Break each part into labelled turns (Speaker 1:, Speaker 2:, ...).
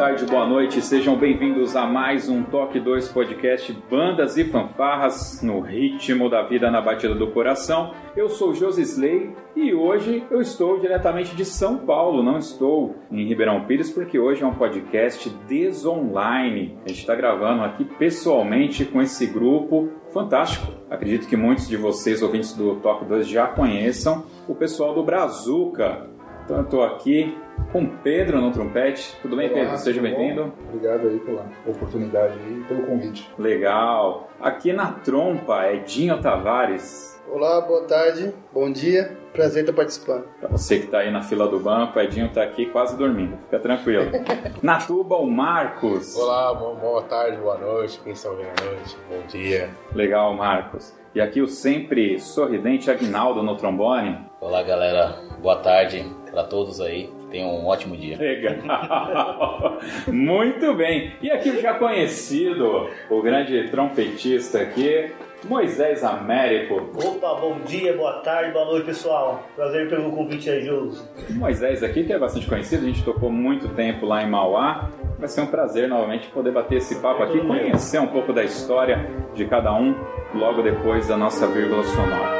Speaker 1: Tarde, boa noite, sejam bem-vindos a mais um Toque 2 Podcast Bandas e Fanfarras no ritmo da vida na batida do coração. Eu sou Josi Slay e hoje eu estou diretamente de São Paulo, não estou em Ribeirão Pires porque hoje é um podcast desonline. A gente está gravando aqui pessoalmente com esse grupo fantástico. Acredito que muitos de vocês, ouvintes do Toque 2, já conheçam o pessoal do Brazuca. Então eu estou aqui com Pedro no trompete. Tudo bem,
Speaker 2: Olá,
Speaker 1: Pedro? Seja bem-vindo.
Speaker 2: Obrigado aí pela oportunidade e pelo convite.
Speaker 1: Legal. Aqui na trompa, Edinho Tavares.
Speaker 3: Olá, boa tarde, bom dia, prazer estar participando.
Speaker 1: Pra você que está aí na fila do banco, Edinho está aqui quase dormindo. Fica tranquilo. na tuba, o Marcos.
Speaker 4: Olá, bo- boa tarde, boa noite, quem está ouvindo à noite, bom dia.
Speaker 1: Legal, Marcos. E aqui o sempre sorridente Agnaldo no trombone.
Speaker 5: Olá galera, boa tarde para todos aí. Tenham um ótimo dia.
Speaker 1: Legal. Muito bem. E aqui o já conhecido, o grande trompetista aqui, Moisés Américo.
Speaker 6: Opa, bom dia, boa tarde, boa noite, pessoal. Prazer pelo convite aí, Josi.
Speaker 1: Moisés aqui, que é bastante conhecido, a gente tocou muito tempo lá em Mauá. Vai ser um prazer novamente poder bater esse papo aqui, conhecer um pouco da história de cada um logo depois da nossa vírgula sonora.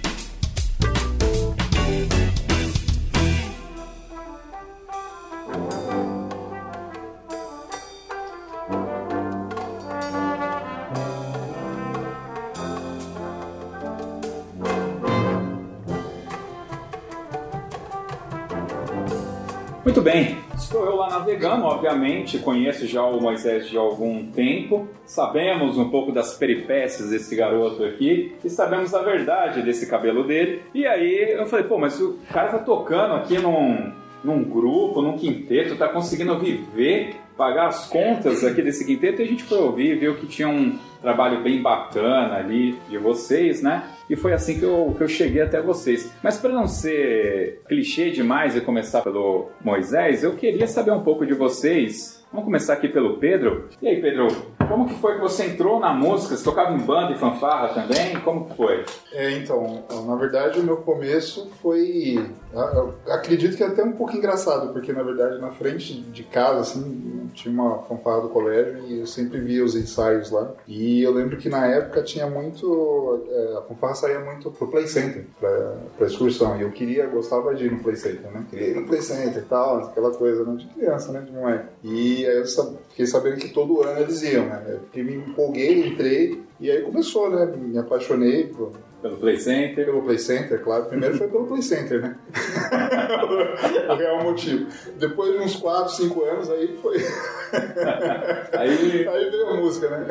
Speaker 1: navegando, obviamente, conheço já o Moisés de algum tempo, sabemos um pouco das peripécias desse garoto aqui e sabemos a verdade desse cabelo dele. E aí eu falei, pô, mas o cara tá tocando aqui num, num grupo, num quinteto, tá conseguindo viver, pagar as contas aqui desse quinteto e a gente foi ouvir, viu que tinha um trabalho bem bacana ali de vocês, né? E foi assim que eu, que eu cheguei até vocês. Mas para não ser clichê demais e começar pelo Moisés, eu queria saber um pouco de vocês. Vamos começar aqui pelo Pedro. E aí, Pedro, como que foi que você entrou na música? Você tocava em banda e fanfarra também? Como que foi?
Speaker 2: É, então, na verdade o meu começo foi. eu acredito que é até um pouco engraçado, porque na verdade na frente de casa, assim, tinha uma fanfarra do colégio e eu sempre via os ensaios lá. E eu lembro que na época tinha muito. é, A fanfarra saía muito pro Play Center, pra, pra excursão. E eu queria, gostava de ir no Play Center, né? Queria ir no Play Center e tal, aquela coisa, né? De criança, né? De moleque. E aí eu sa- fiquei sabendo que todo ano eles iam, né? Eu fiquei, me empolguei, entrei. E aí começou, né? Me apaixonei por,
Speaker 1: Pelo Play Center?
Speaker 2: pelo Play Center, claro. Primeiro foi pelo Play Center, né? o real motivo. Depois de uns 4, 5 anos, aí foi.
Speaker 1: Aí
Speaker 2: Aí veio a música, né?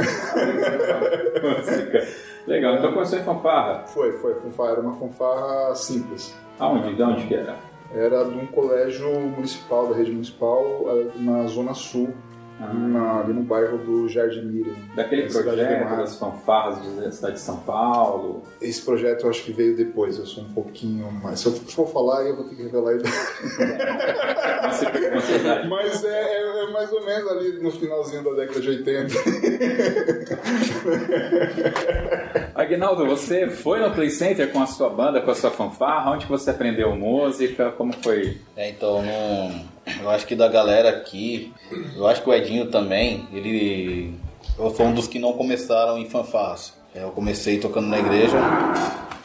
Speaker 1: música. Legal, então começou em fanfarra.
Speaker 2: Foi, foi. Fanfarra era uma fanfarra simples.
Speaker 1: Aonde? De onde que era?
Speaker 2: Era de um colégio municipal, da rede municipal, eh, na Zona Sul. Na- ali no bairro do Jardim Miriam.
Speaker 1: Daquele projeto das fanfarras da cidade de São Paulo.
Speaker 2: Esse projeto eu acho que veio depois, eu sou um pouquinho mais. Se eu for falar, eu vou ter que revelar idade. Mas é, é- é mais ou menos ali no finalzinho da década de 80.
Speaker 1: Aguinaldo, você foi no Play Center com a sua banda, com a sua fanfarra? Onde você aprendeu música? Como foi?
Speaker 5: É, então, não, eu acho que da galera aqui, eu acho que o Edinho também, ele. Eu sou um dos que não começaram em fanfarras. É, Eu comecei tocando na igreja,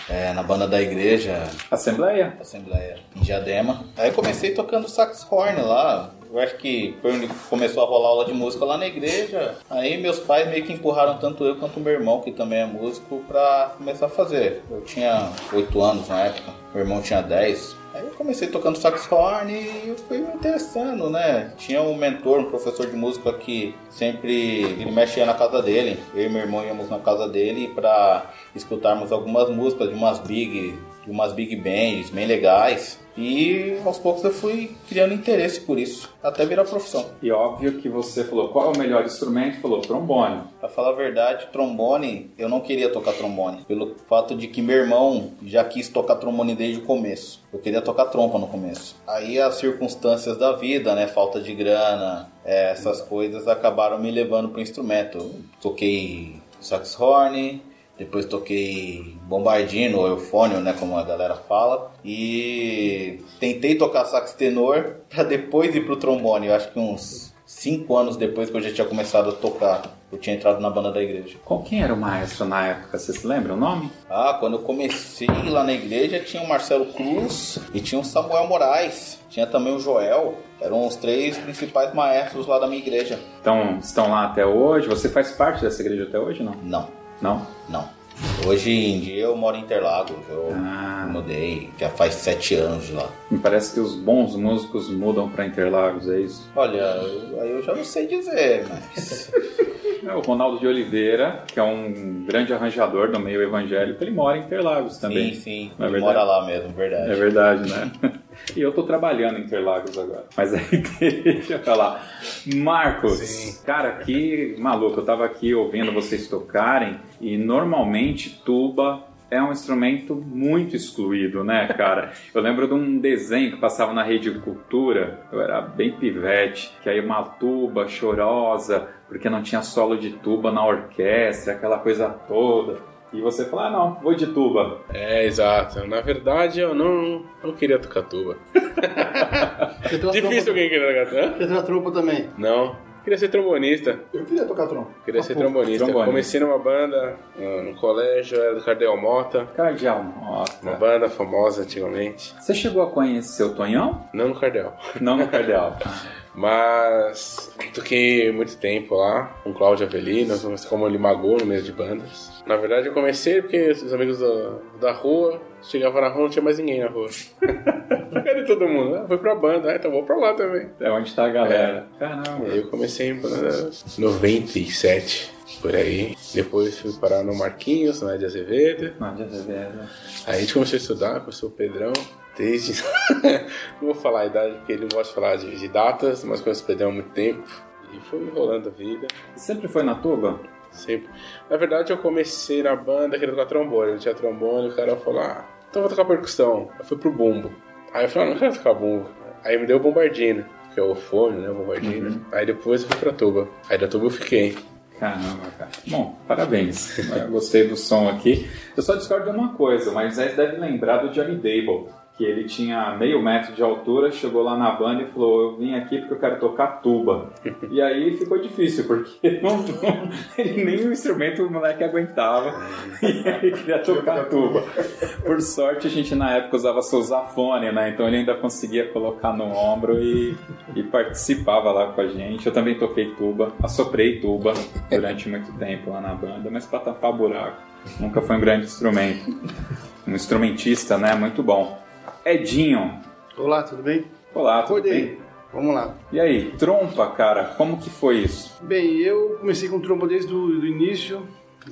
Speaker 5: é, na banda da igreja,
Speaker 1: Assembleia?
Speaker 5: Assembleia em Diadema. Aí comecei tocando sax horn lá. Eu acho que foi onde começou a rolar aula de música lá na igreja. Aí meus pais meio que empurraram tanto eu quanto meu irmão, que também é músico, pra começar a fazer. Eu tinha 8 anos na época, meu irmão tinha 10. Aí eu comecei tocando sax horn e eu fui me interessando, né? Tinha um mentor, um professor de música que sempre ele mexia na casa dele. Eu e meu irmão íamos na casa dele pra escutarmos algumas músicas de umas big, de umas big bands bem legais. E aos poucos eu fui criando interesse por isso, até virar profissão.
Speaker 1: E óbvio que você falou, qual é o melhor instrumento? Falou, trombone.
Speaker 5: Pra falar a verdade, trombone, eu não queria tocar trombone. Pelo fato de que meu irmão já quis tocar trombone desde o começo. Eu queria tocar trompa no começo. Aí as circunstâncias da vida, né? Falta de grana, é, essas coisas acabaram me levando pro instrumento. Eu toquei sax horn, depois toquei bombardino ou eufônio, né, como a galera fala, e tentei tocar sax tenor para depois ir pro trombone. Eu acho que uns cinco anos depois que eu já tinha começado a tocar, eu tinha entrado na banda da igreja.
Speaker 1: Qual quem era o maestro na época? Você se lembra o nome?
Speaker 5: Ah, quando eu comecei lá na igreja tinha o Marcelo Cruz e tinha o Samuel Moraes, tinha também o Joel. Eram os três principais maestros lá da minha igreja.
Speaker 1: Então, estão lá até hoje? Você faz parte dessa igreja até hoje, não?
Speaker 5: Não,
Speaker 1: Não?
Speaker 5: não. Hoje em dia eu moro em Interlagos, eu
Speaker 1: Ah.
Speaker 5: mudei, já faz sete anos lá.
Speaker 1: Me parece que os bons músicos mudam para Interlagos, é isso?
Speaker 5: Olha, eu- aí eu já não sei dizer, mas.
Speaker 1: É, o Ronaldo de Oliveira, que é um grande arranjador do meio evangélico, ele mora em Interlagos também.
Speaker 5: sim, sim,
Speaker 1: é
Speaker 5: ele
Speaker 1: verdade?
Speaker 5: mora lá mesmo, verdade.
Speaker 1: É verdade, né? E eu tô trabalhando em Interlagos agora. Mas aí deixa eu falar. Marcos, cara, que maluco. Eu tava aqui ouvindo vocês tocarem e normalmente tuba é um instrumento muito excluído, né, cara? Eu lembro de um desenho que passava na Rede Cultura, eu era bem pivete, que aí uma tuba chorosa, porque não tinha solo de tuba na orquestra, aquela coisa toda. E você fala, ah, não, vou de tuba.
Speaker 4: É, exato. Na verdade, eu não, não queria tocar tuba.
Speaker 3: Uma
Speaker 4: Difícil alguém querer tocar tuba.
Speaker 3: Você tem uma trompa também.
Speaker 4: Não. Queria ser trombonista.
Speaker 2: Eu queria tocar trompa.
Speaker 4: Queria ser trombonista.
Speaker 1: trombone.
Speaker 4: Comecei numa banda no, no colégio, era do Cardeal Mota.
Speaker 1: Cardeal,
Speaker 4: Uma
Speaker 1: nossa.
Speaker 4: banda famosa antigamente.
Speaker 1: Você chegou a conhecer o Tonhão?
Speaker 4: Não no Cardeal.
Speaker 1: Não no Cardeal.
Speaker 4: Mas toquei muito tempo lá com Cláudio Avelino, como ele magou no meio de bandas. Na verdade, eu comecei porque os amigos da, da rua chegavam na rua não tinha mais ninguém na rua. Cadê todo mundo? Ah, foi pra banda, ah, então vou pra lá também.
Speaker 1: É onde tá a galera. Caramba.
Speaker 4: Aí eu comecei em banda 97, por aí. Depois fui parar no Marquinhos, na de Azevedo.
Speaker 1: Não, já sabia.
Speaker 4: Aí a gente começou a estudar, começou o Pedrão. Desde. não vou falar a idade porque ele não gosta de falar de, datas, mas o Pedrão há muito tempo. E foi enrolando a vida.
Speaker 1: Sempre foi na tuba?
Speaker 4: Sempre. Na verdade, eu comecei na banda querendo tocar trombone. Não tinha trombone, o cara falou: ah, então eu vou tocar percussão. Eu fui pro bumbo. Aí eu falei: ah, não quero tocar bumbo. Aí me deu o bombardino, que é o fone, né? O bombardino. Aí depois eu fui pra tuba. Aí da tuba eu fiquei.
Speaker 1: Caramba, cara. Bom, parabéns. Eu gostei do som aqui. Eu só discordo de uma coisa, mas Zé deve lembrar do Johnny Dable. Que ele tinha meio metro de altura, chegou lá na banda e falou: Eu vim aqui porque eu quero tocar tuba. E aí ficou difícil, porque não, não- ele nem o instrumento o moleque aguentava. E ele queria tocar tuba. Por sorte, a gente na época usava sousafone, né? Então ele ainda conseguia colocar no ombro e, e participava lá com a gente. Eu também toquei tuba, assoprei tuba durante muito tempo lá na banda, mas pra tampar buraco. Nunca foi um grande instrumento. Um instrumentista, né? Muito bom. Edinho.
Speaker 3: Olá, tudo bem?
Speaker 1: Olá, tudo
Speaker 3: Acordei.
Speaker 1: bem?
Speaker 3: Vamos lá.
Speaker 1: E aí, trompa, cara, como que foi isso?
Speaker 3: Bem, eu comecei com trompa desde o do início.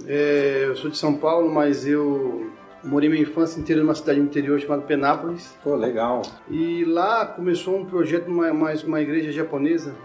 Speaker 3: É, eu sou de São Paulo, mas eu morei minha infância inteira numa cidade do interior chamada Penápolis.
Speaker 1: Pô, legal.
Speaker 3: E lá começou um projeto, uma, uma, uma igreja japonesa,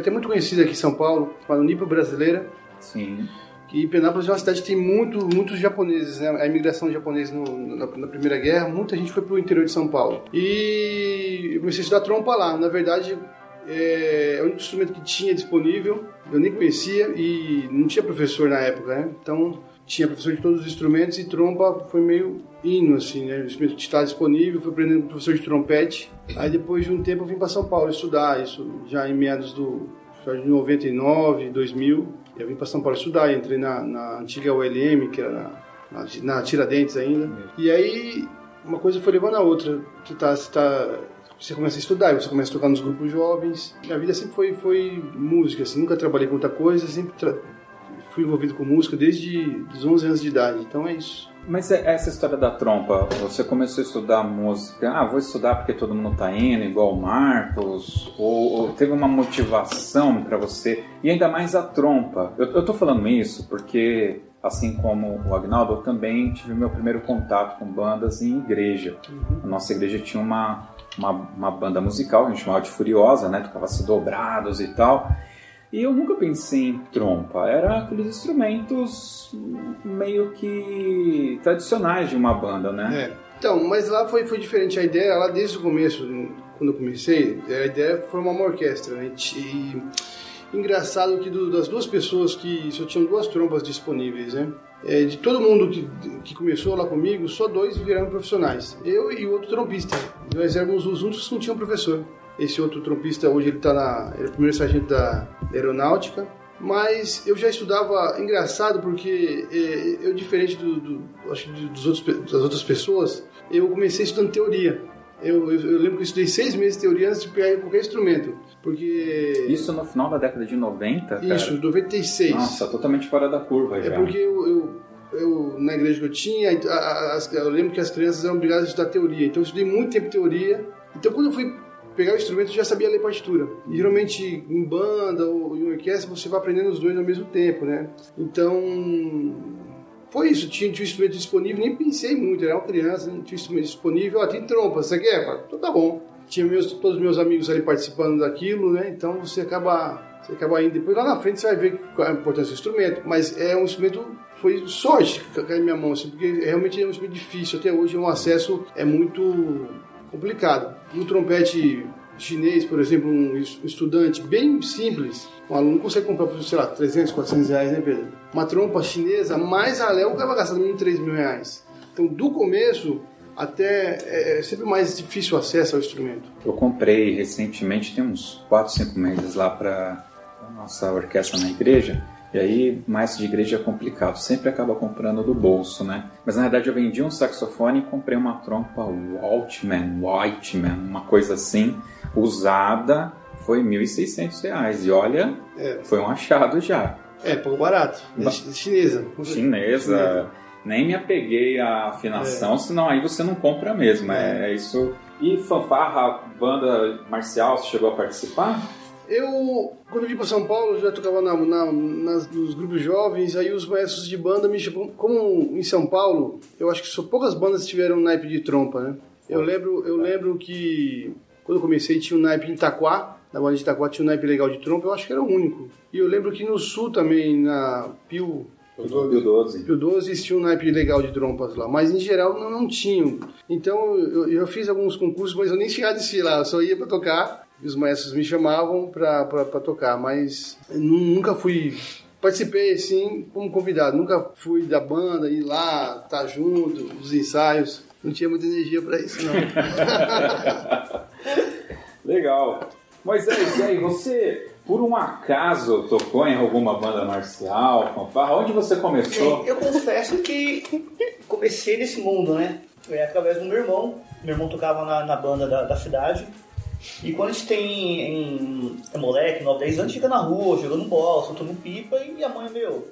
Speaker 3: até muito conhecida aqui em São Paulo, chamada Nipo Brasileira.
Speaker 1: Sim.
Speaker 3: Que Penápolis é uma cidade que tem muito, muitos japoneses, né? A imigração japonesa no, na, na, Primeira Guerra, muita gente foi para o interior de São Paulo. E eu comecei a estudar trompa lá. Na verdade, é, é o único instrumento que tinha disponível, eu nem conhecia e não tinha professor na época, né? Então tinha professor de todos os instrumentos e trompa foi meio hino, assim, né? O instrumento estava disponível, fui aprendendo com professor de trompete. Aí depois de um tempo eu vim para São Paulo estudar, isso já em meados do de 99, 2000. Eu vim para São Paulo estudar, entrei na, na antiga ULM, que era na, na, Tiradentes ainda. E aí uma coisa foi levando a outra. Você tá, você tá você começa a estudar, você começa a tocar nos grupos jovens. Minha vida sempre foi, foi música, assim, nunca trabalhei com outra coisa, sempre fui envolvido com música desde os 11 anos de idade, então é isso.
Speaker 1: Mas é, essa história da trompa, você começou a estudar música, ah, vou estudar porque todo mundo tá indo, igual o Marcos, ou, ou teve uma motivação para você, e ainda mais a trompa. Eu, eu tô falando isso porque, assim como o Agnaldo, eu também tive meu primeiro contato com bandas em igreja. Uhum. A nossa igreja tinha uma, uma, uma banda musical, a gente chamava de Furiosa, né, tocava-se dobrados e tal, e eu nunca pensei em trompa, era aqueles instrumentos meio que tradicionais de uma banda, né?
Speaker 3: É. Então, mas lá foi, foi diferente. A ideia, lá desde o começo, quando eu comecei, a ideia foi formar uma orquestra, né? E engraçado que do, das duas pessoas que só tinham duas trompas disponíveis, né? É, de todo mundo que, que começou lá comigo, só dois viraram profissionais. Eu e o outro trompista. Nós éramos os únicos que não tinham professor. Esse outro trompista hoje ele está na ele é o primeiro sargento da aeronáutica. Mas eu já estudava, engraçado porque é, eu diferente do, do acho dos outros, das outras pessoas, eu comecei estudando teoria. Eu, eu, eu, lembro que eu estudei seis meses de teoria antes de pegar qualquer instrumento. Porque.
Speaker 1: Isso no final da década de 90? Cara?
Speaker 3: Isso, 96.
Speaker 1: Nossa, totalmente fora da curva já.
Speaker 3: É porque eu, eu, eu na igreja que eu tinha, eu lembro que as crianças eram obrigadas a estudar teoria. Então eu estudei muito tempo teoria. Então quando eu fui pegar o instrumento já sabia ler partitura. E geralmente em banda ou em orquestra você vai aprendendo os dois ao mesmo tempo, né? Então foi isso, tinha, tinha um instrumento disponível, nem pensei muito, era uma criança, tinha um instrumento disponível, ó, tem trompa, você quer? Falei, então tá bom. Tinha meus, todos os meus amigos ali participando daquilo, né? Então você acaba você acaba indo. Depois lá na frente você vai ver qual é a importância do instrumento. Mas é um instrumento, foi sorte que caiu na minha mão, assim, porque realmente é um instrumento difícil. Até hoje o acesso é muito complicado. Um trompete chinês, por exemplo, um estudante bem simples, um aluno consegue comprar por, sei lá, 300, 400 reais, né, Pedro? Uma trompa chinesa, mais a Léo, vai gastar no mínimo 3 mil reais. Então, do começo até é, é sempre mais difícil o acesso ao instrumento.
Speaker 1: Eu comprei recentemente, tem uns 4, 5 meses lá para a nossa orquestra na igreja. E aí, mais de igreja é complicado, sempre acaba comprando do bolso, né? Mas na verdade eu vendi um saxofone e comprei uma trompa Waltman, Whiteman, uma coisa assim, usada, foi R$ 1.600. E olha, é. foi um achado já.
Speaker 3: É, pouco barato. É chinesa.
Speaker 1: Chinesa. Nem me apeguei à afinação, é. senão aí você não compra mesmo. É, é isso. E fanfarra, banda marcial, você chegou a participar?
Speaker 3: Eu, quando vim para São Paulo, já tocava na, na, nas, nos grupos jovens, aí os maestros de banda me chamam. Como em São Paulo, eu acho que só poucas bandas tiveram naipe de trompa, né? Eu lembro, eu lembro que quando eu comecei tinha um naipe em Itaquá, na banda de Itaquá tinha um naipe legal de trompa, eu acho que era o único. E eu lembro que no sul também, na Pio.
Speaker 1: Pio 12.
Speaker 3: Pio 12 tinha um naipe legal de trompas lá, mas em geral não, não tinham. Então eu, eu fiz alguns concursos, mas eu nem chegava a desfilar, eu só ia para tocar os maestros me chamavam para tocar, mas nunca fui. Participei, sim, como convidado. Nunca fui da banda, ir lá, estar tá junto, os ensaios. Não tinha muita energia para isso, não.
Speaker 1: Legal. Moisés, e aí, você por um acaso tocou em alguma banda marcial, fanfarra? Onde você começou?
Speaker 6: Eu confesso que comecei nesse mundo, né? É através do meu irmão. Meu irmão tocava na, na banda da, da cidade. E quando a gente tem em, é moleque, 9, 10 anos, fica na rua, jogando bola, soltando pipa, e a mãe, meu,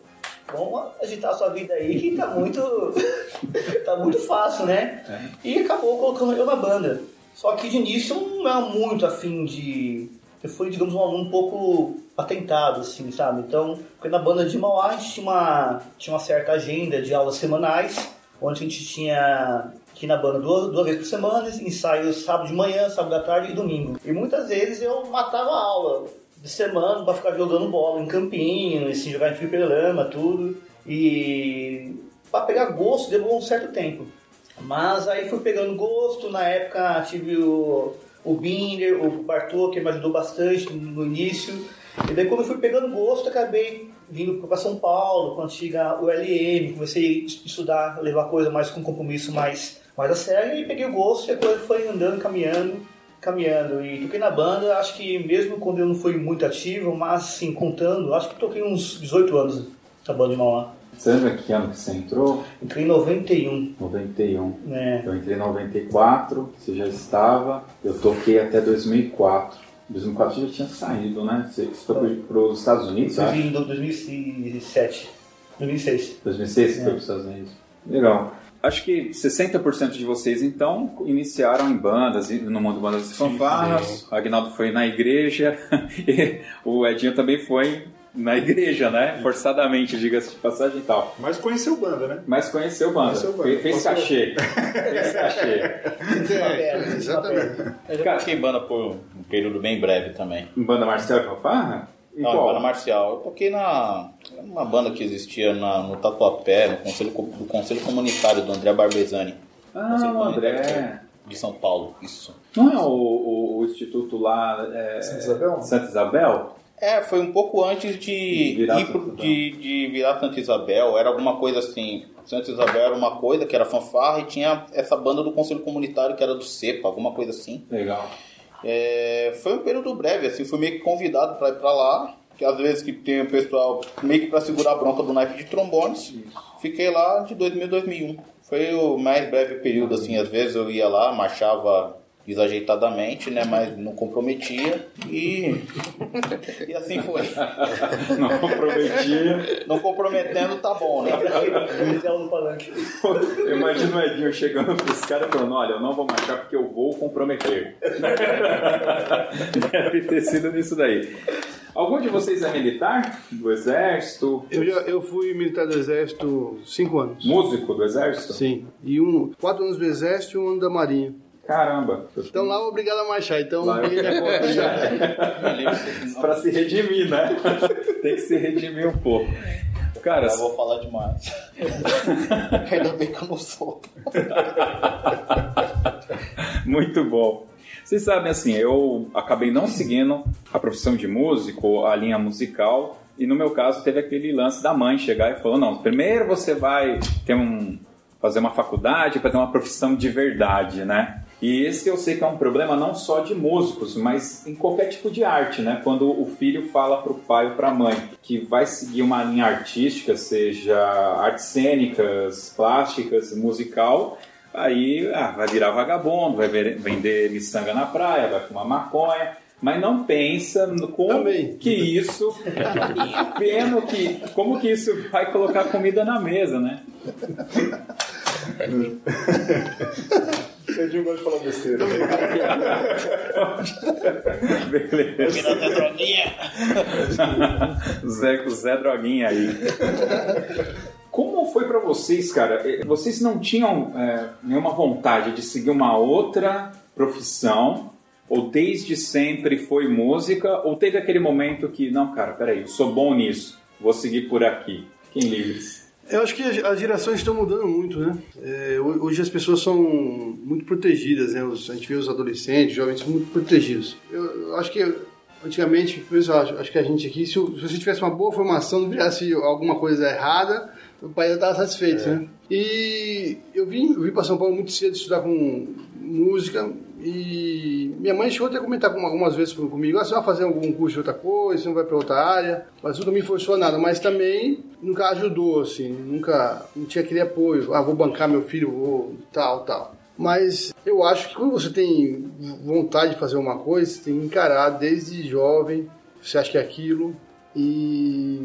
Speaker 6: vamos agitar a sua vida aí que tá muito. tá muito fácil, né? É. E acabou colocando eu na banda. Só que de início eu não era muito afim de. Eu fui, digamos, um aluno um pouco atentado, assim, sabe? Então, porque na banda de Mauá a gente tinha uma, tinha uma certa agenda de aulas semanais, onde a gente tinha aqui na banda duas, duas vezes por semana, ensaios sábado de manhã, sábado à tarde e domingo. E muitas vezes eu matava a aula de semana para ficar jogando bola em campinho, assim, jogar em fliperama, tudo. E para pegar gosto levou um certo tempo. Mas aí fui pegando gosto, na época tive o, o Binder, o Bartô, que me ajudou bastante no início. E daí quando eu fui pegando gosto, acabei vindo para São Paulo, quando chega o LM, comecei a estudar, levar coisa mais com compromisso mais, mais a sério, e peguei o gosto e a coisa foi andando, caminhando, caminhando. E toquei na banda, acho que mesmo quando eu não fui muito ativo, mas assim, contando, acho que toquei uns 18 anos na banda de Mauá.
Speaker 1: Você lembra que ano que você entrou?
Speaker 6: Entrei em 91.
Speaker 1: 91.
Speaker 6: É.
Speaker 1: Eu entrei em 94, você já estava. Eu toquei até 2004. 2004 você já tinha saído, né? Você foi para os Estados Unidos,
Speaker 6: Eu
Speaker 1: acho?
Speaker 6: vim em 2007. 2006.
Speaker 1: 2006 você
Speaker 6: É.
Speaker 1: foi para os Estados Unidos. Legal. Acho que 60% de vocês, então, iniciaram em bandas, no mundo de bandas e fanfarras. O Agnaldo foi na igreja. e o Edinho também foi na igreja, né? Forçadamente, diga-se de passagem e tal.
Speaker 2: Mas conheceu banda, né?
Speaker 1: Mas conheceu banda.
Speaker 2: Conheceu banda.
Speaker 1: Fez,
Speaker 2: Passou-
Speaker 1: cachê. fez cachê.
Speaker 3: É, exatamente.
Speaker 5: Eu já toquei banda por um período bem breve também.
Speaker 1: Em banda marcial e fanfarra? E
Speaker 5: Não,
Speaker 1: qual?
Speaker 5: banda marcial. Eu toquei na uma banda que existia na, no Tatuapé, no conselho, Co- do Conselho Comunitário do André Barbezani,
Speaker 1: Ah, o André.
Speaker 5: de São Paulo. Isso.
Speaker 1: Não é o, o- o instituto lá... É,
Speaker 2: Santa Isabel?
Speaker 1: Santa Isabel?
Speaker 5: É, foi um pouco antes de
Speaker 1: Virar
Speaker 5: ir pro-
Speaker 1: Santa Isabel.
Speaker 5: de, de virar Santa Isabel. Era alguma coisa assim. Santa Isabel era uma coisa que era fanfarra e tinha essa banda do Conselho Comunitário que era do CEPA, alguma coisa assim.
Speaker 1: Legal.
Speaker 5: É, foi um período breve, assim, fui meio que convidado para ir para lá. Que às vezes que tem o pessoal meio que para segurar a bronca do naipe de trombones. Fiquei lá de 2000 a 2001. Foi o mais breve período, assim. Às vezes eu ia lá, marchava desajeitadamente, né? Mas não comprometia. E, e assim foi.
Speaker 1: Não comprometia.
Speaker 5: Não comprometendo tá bom, né?
Speaker 1: Eu imagino o Edinho chegando pros caras falando, olha, eu não vou marchar porque eu vou comprometer. Deve ter sido nisso daí. Algum de vocês é militar? Do exército?
Speaker 3: Eu, já, eu fui militar do exército cinco anos.
Speaker 1: Músico do exército?
Speaker 3: Sim. E um, quatro anos do exército e um ano da marinha.
Speaker 1: Caramba.
Speaker 3: Então lá eu obrigado a marchar, então
Speaker 1: Lá eu-
Speaker 3: já.
Speaker 1: Pra se redimir, né? Tem que se redimir um pouco. Cara,
Speaker 5: Eu vou falar demais. Ainda bem que eu não sou.
Speaker 1: Muito bom. Vocês sabem, assim, eu acabei não seguindo a profissão de músico, a linha musical, e no meu caso teve aquele lance da mãe chegar e falou: não, primeiro você vai ter um, fazer uma faculdade para ter uma profissão de verdade, né? E esse eu sei que é um problema não só de músicos, mas em qualquer tipo de arte, né? Quando o filho fala para o pai ou para a mãe que vai seguir uma linha artística, seja artes cênicas, plásticas, musical, aí ah, vai virar vagabundo, vai ver- vender miçanga na praia, vai fumar maconha, mas não pensa no como
Speaker 3: Também.
Speaker 1: que isso, vendo que como que isso vai colocar comida na mesa, né?
Speaker 2: Eu digo gosto de falar besteira.
Speaker 1: Beleza.
Speaker 5: Virando até droguinha.
Speaker 1: Zé, o Zé Droguinha aí. Como foi pra vocês, cara? Eh, Vocês não tinham é, nenhuma vontade de seguir uma outra profissão? Ou desde sempre foi música? Ou teve aquele momento que, não, cara, peraí, eu sou bom nisso, vou seguir por aqui? Quem livres?
Speaker 3: Eu acho que as gerações estão mudando muito, né? É, ho- hoje as pessoas são muito protegidas, né? A gente vê os adolescentes, jovens muito protegidos. Eu, acho que antigamente, pessoal, acho, que a gente aqui, se você tivesse uma boa formação, não virasse alguma coisa errada, o país estava satisfeito, né? E eu vim, eu vim para São Paulo muito cedo estudar com música e minha mãe chegou até a comentar com- algumas vezes comigo, ah, você vai fazer algum curso de outra coisa, você não vai para outra área, mas nunca me forçou a nada, mas também nunca ajudou, assim, nunca, não tinha aquele apoio, ah, vou bancar meu filho, vou tal, tal. Mas eu acho que quando você tem vontade de fazer uma coisa, você tem que encarar desde jovem, você acha que é aquilo, e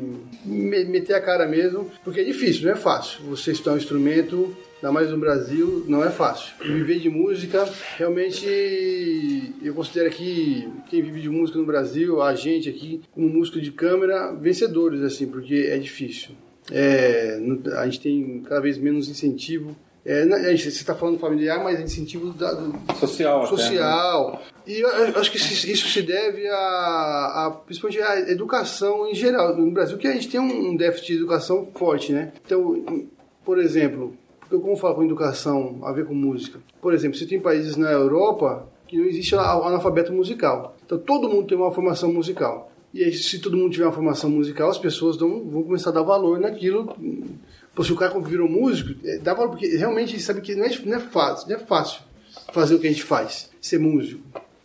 Speaker 3: me- meter a cara mesmo, porque é difícil, não é fácil. Você estudar um instrumento, ainda mais no Brasil, não é fácil. Viver de música, realmente, eu considero que quem vive de música no Brasil, a gente aqui, como músico de câmera, vencedores, assim, porque é difícil. É, a gente tem cada vez menos incentivo é, você está falando familiar, mas incentivo da, do,
Speaker 1: social. Até,
Speaker 3: social. Né? E eu, acho que isso se deve a, a, principalmente à educação em geral. No Brasil, que a gente tem um déficit de educação forte, né? Então, por exemplo, como eu falo com educação a ver com música? Por exemplo, você tem países na Europa que não existe analfabeto musical. Então, todo mundo tem uma formação musical. E aí, se todo mundo tiver uma formação musical, as pessoas vão começar a dar valor naquilo Pô, se o cara virou músico, é, dá valor, porque realmente sabe que não é, não é fácil, não é fácil fazer o que a gente faz, ser músico.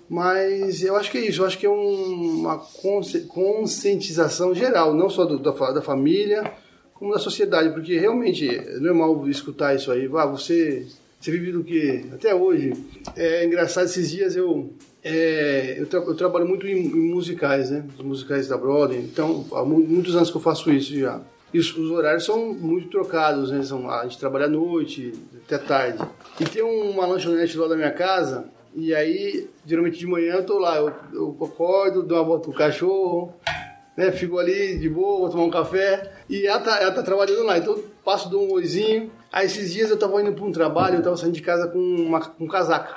Speaker 3: Mas eu acho que é isso, eu acho que é um, uma conscientização geral, não só do, da, da família, como da sociedade, porque realmente é normal escutar isso aí. Ah, você, você vive do que? Até hoje. É engraçado, esses dias eu, é, eu, tra eu, trabalho muito em, em, musicais, né? Os musicais da Broadway. Então, há muitos anos que eu faço isso já. E os, os, horários são muito trocados, né? São, a gente trabalha à noite, até tarde. E tem uma lanchonete lá da minha casa, e aí, geralmente de manhã eu tô lá, eu, eu acordo, dou uma volta com o cachorro, né? Fico ali de boa, vou tomar um café, e ela tá, ela tá trabalhando lá, então eu passo, dou um oizinho. Aí esses dias eu tava indo para um trabalho, eu tava saindo de casa com uma com casaca,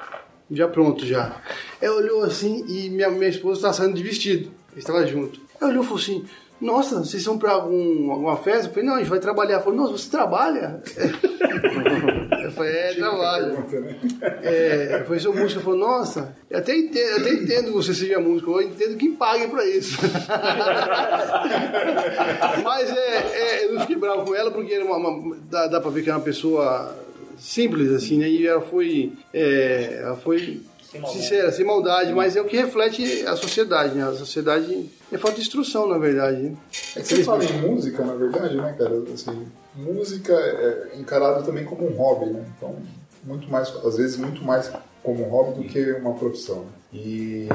Speaker 3: já pronto já. Ela olhou assim e minha, minha esposa estava saindo de vestido, estava junto. Ela olhou e falou assim: nossa, vocês vão para algum, alguma festa? Eu falei, não, a gente vai trabalhar. Falei, nossa, você trabalha? eu falei, é, trabalho. Né? É, eu falei, sou músico. Falou, nossa, eu até entendo, até entendo que você seja músico, eu entendo quem pague para isso. Mas é, é, eu não fiquei bravo com ela porque era uma, uma, dá, dá para ver que é uma pessoa simples, assim, né? E ela foi, é, ela foi sincera, sem maldade, mas é o que reflete a sociedade, né? A sociedade é falta de instrução, na verdade. Né?
Speaker 2: É que você fala em música, na verdade, né, cara? Assim, música é encarada também como um hobby, né? Então, muito mais, às vezes, muito mais como um hobby do que uma profissão. E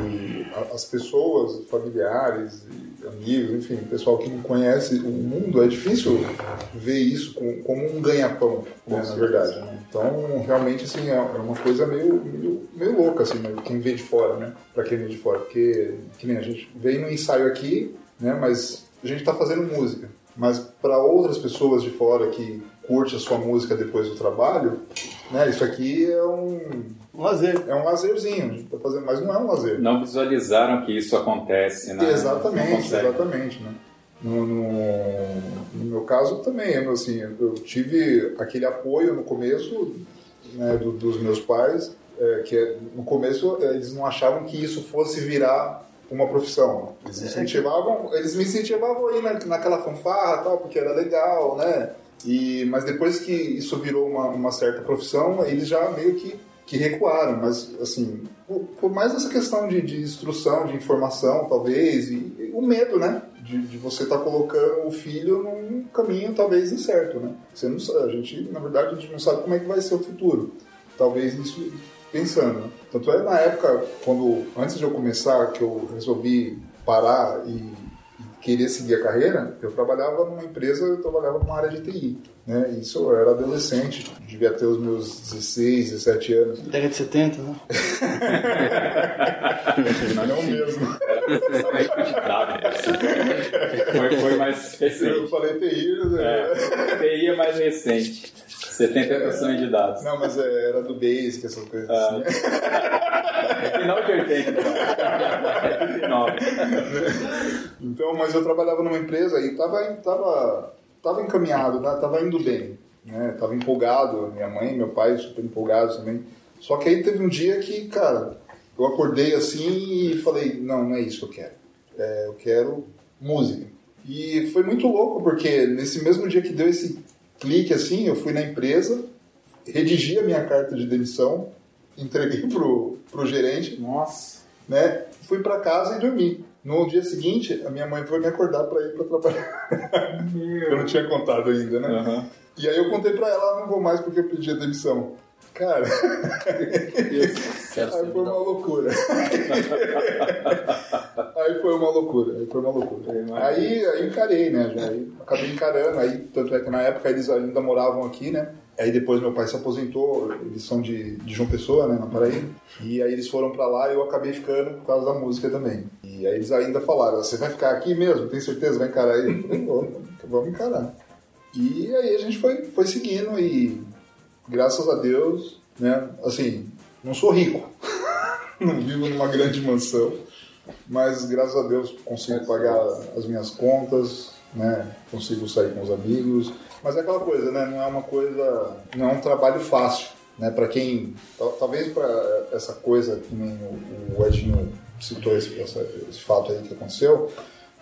Speaker 2: as pessoas, familiares, amigos, enfim, pessoal que não conhece o mundo, é difícil ver isso como um ganha-pão, na verdade. Né? Então, realmente, assim, é, é uma coisa meio, meio, meio louca, assim, né? quem vê de fora, né? Pra quem vê de fora. Porque, que nem a gente veio no ensaio aqui, né? Mas a gente tá fazendo música. Mas para outras pessoas de fora que curte a sua música depois do trabalho, né? Isso aqui é um
Speaker 3: um lazer.
Speaker 2: É um lazerzinho, tá fazendo, mas não é um lazer.
Speaker 1: Não visualizaram que isso acontece, né?
Speaker 2: Exatamente, exatamente, né? No, no, no, meu caso também, assim, eu tive aquele apoio no começo né, do, dos meus pais, é, que é, no começo é, eles não achavam que isso fosse virar uma profissão. Eles incentivavam, eles me incentivavam aí na, naquela fanfarra tal, porque era legal, né? E, mas depois que isso virou uma, uma certa profissão, eles já meio que que recuaram, mas assim, por, por mais essa questão de, de, instrução, de informação, talvez, e, e o medo, né? De, de você estar tá colocando o filho num caminho talvez incerto, né? Você não sabe, a gente, na verdade, a gente não sabe como é que vai ser o futuro. Talvez isso pensando. Né? Tanto é na época, quando antes de eu começar, que eu resolvi parar e queria seguir a carreira, eu trabalhava numa empresa, eu trabalhava numa área de TI. Né? Isso eu era adolescente, devia ter os meus 16, 17 anos.
Speaker 3: Década de 70, né?
Speaker 2: Não mesmo.
Speaker 1: foi, foi mais recente.
Speaker 2: Eu falei TI,
Speaker 1: né? É, TI é mais recente. 70 é, de dados.
Speaker 2: Não, mas é, era do Basic, essas coisas ah.
Speaker 1: assim. Final de 80, 89.
Speaker 2: Então, mas eu trabalhava numa empresa e tava, tava, tava encaminhado, né? tava indo bem. Né? Tava empolgado, minha mãe, meu pai super empolgados também. Só que aí teve um dia que, cara, eu acordei assim e falei, não, não é isso que eu quero. É, eu quero música. E foi muito louco, porque nesse mesmo dia que deu esse clique assim, eu fui na empresa, redigi a minha carta de demissão, entreguei pro, pro gerente.
Speaker 1: Nossa.
Speaker 2: Né? Fui para casa e dormi. No dia seguinte, a minha mãe foi me acordar para ir para trabalhar. eu não tinha contado ainda, né? Uhum. E aí eu contei para ela, não vou mais porque eu pedi a demissão. Cara, aí foi uma loucura. aí foi uma loucura, aí foi uma loucura. Aí, aí encarei, né? Já, aí acabei encarando, aí, tanto é que na época eles ainda moravam aqui, né? Aí depois meu pai se aposentou, eles são de, de João Pessoa, né, na Paraíba. E aí eles foram pra lá e eu acabei ficando por causa da música também. E aí eles ainda falaram, você vai ficar aqui mesmo? Tem certeza? Vai encarar aí? Eu falei, vamos, vamos encarar. E aí a gente foi, foi seguindo e graças a Deus, né, assim, não sou rico, não vivo numa grande mansão, mas graças a Deus consigo pagar as minhas contas, né, consigo sair com os amigos, mas é aquela coisa, né, não é uma coisa, não é um trabalho fácil, né, para quem, tal- talvez para essa coisa que nem o, o Edinho citou esse, esse fato aí que aconteceu,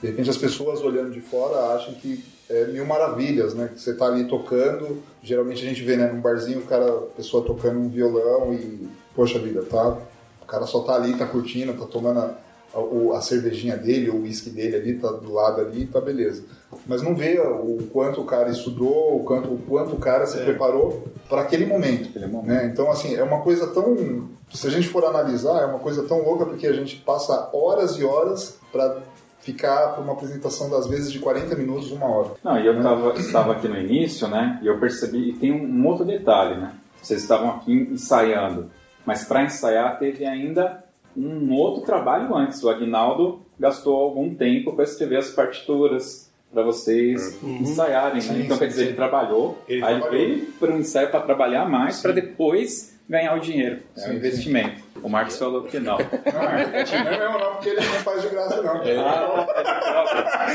Speaker 2: de repente as pessoas olhando de fora acham que é mil maravilhas, né? Que você tá ali tocando, geralmente a gente vê, né, num barzinho, o cara, a pessoa tocando um violão e, poxa vida, tá? O cara só tá ali, tá curtindo, tá tomando a, a, a cervejinha dele, o uísque dele ali, tá do lado ali, tá beleza. Mas não vê o quanto o cara estudou, o quanto o, quanto o cara se preparou para aquele momento.
Speaker 1: Aquele momento.
Speaker 2: né? Então, assim, é uma coisa tão. Se a gente for analisar, é uma coisa tão louca porque a gente passa horas e horas para ficar por uma apresentação das vezes de 40 minutos, uma hora.
Speaker 1: Não, e eu tava, estava aqui no início, né? E eu percebi, e tem um, um outro detalhe, né? Vocês estavam aqui ensaiando, mas para ensaiar teve ainda um outro trabalho antes. O Agnaldo gastou algum tempo para escrever as partituras para vocês ensaiarem, né?
Speaker 2: Sim,
Speaker 1: então quer dizer,
Speaker 2: sim.
Speaker 1: ele trabalhou,
Speaker 2: Ele
Speaker 1: aí
Speaker 2: trabalhou.
Speaker 1: veio para um ensaio para trabalhar mais, para depois ganhar o dinheiro. É
Speaker 2: Sim,
Speaker 1: um investimento. O Marcos falou que não.
Speaker 2: Não, é, não é mesmo não, porque ele não faz de graça, não.
Speaker 1: Ah,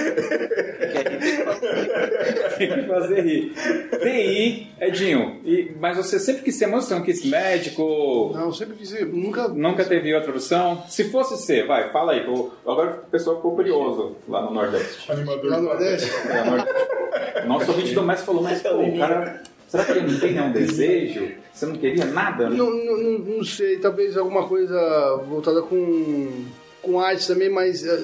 Speaker 1: Tem que fazer rir. TI, Edinho, e, mas você sempre quis ser não quis médico,
Speaker 3: Não, eu sempre quis ser, nunca.
Speaker 1: nunca teve outra opção? Se fosse ser, vai, fala aí, agora o pessoal ficou curioso lá no Nordeste.
Speaker 2: Animador
Speaker 3: Lá no Nordeste.
Speaker 1: É, Nordeste. Nosso ouvinte do mestre falou, mas pô, o cara, será que ele não tem nenhum desejo? Você não queria nada?
Speaker 3: Não, não, não, não sei, talvez alguma coisa voltada com, com arte também, mas é,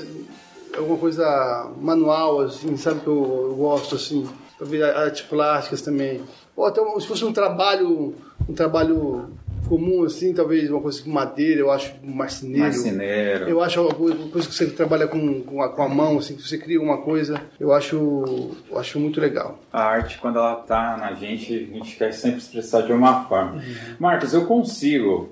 Speaker 3: alguma coisa manual, assim, sabe que eu, eu gosto, assim. Talvez artes plásticas também. Ou até se fosse um trabalho, um trabalho comum, assim, talvez uma coisa com madeira, eu acho marceneiro.
Speaker 1: Marceneiro.
Speaker 3: Eu acho uma coisa, uma coisa que você trabalha com, com, a, com a mão, assim, que você cria uma coisa, eu acho, eu acho muito legal.
Speaker 1: A arte, quando ela tá na gente, a gente quer sempre expressar de uma forma. Marcos, eu consigo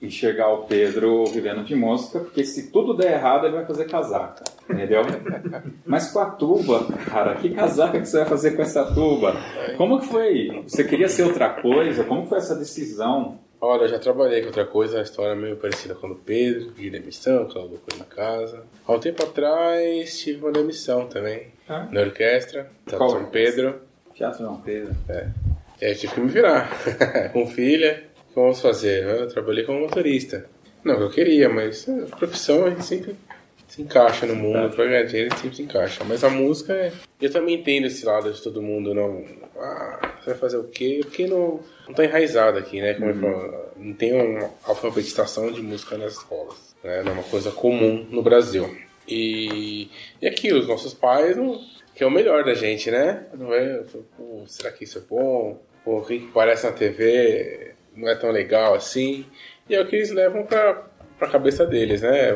Speaker 1: enxergar o Pedro vivendo de música, porque se tudo der errado, ele vai fazer casaca, entendeu? Mas com a tuba, cara, que casaca que você vai fazer com essa tuba? Como que foi? Você queria ser outra coisa? Como foi essa decisão?
Speaker 4: Olha, eu já trabalhei com outra coisa, a história é meio parecida com a do Pedro, pedi demissão, aquela loucura na casa. Há um tempo atrás tive uma demissão também,
Speaker 1: Ah.
Speaker 4: na orquestra, tá
Speaker 1: Qual
Speaker 4: São Pedro.
Speaker 1: Teatro não, Pedro.
Speaker 4: E aí tive que me virar, com filha. O que vamos fazer? Eu trabalhei como motorista. Não, que eu queria, mas a profissão a gente sempre se encaixa no mundo, pra ganhar dinheiro a gente sempre se encaixa. Mas a música é. Eu também entendo esse lado de todo mundo, não. Ah, você vai fazer o quê? Porque não, não tá enraizado aqui, né? Como eu falo, não tem uma alfabetização de música nas escolas. Né? Não é uma coisa comum no Brasil. E, e aquilo, os nossos pais, não, que é o melhor da gente, né? Não é, pô, será que isso é bom? Pô, o que parece na TV não é tão legal assim. E é o que eles levam pra, pra cabeça deles, né?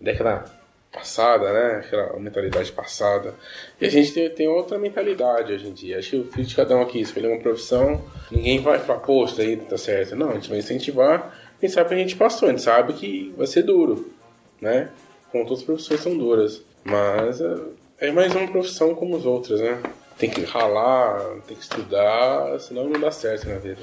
Speaker 4: Década passada, né? Aquela mentalidade passada. E a gente tem, tem outra mentalidade hoje em dia. Acho que o filho de cada um aqui escolher uma profissão, ninguém vai falar, pô, isso não tá certo. Não, a gente vai incentivar quem sabe que a gente passou, a gente sabe que vai ser duro, né? Como todas as profissões são duras. Mas é, é mais uma profissão como as outras, né? Tem que ralar, tem que estudar, senão não dá certo na vida.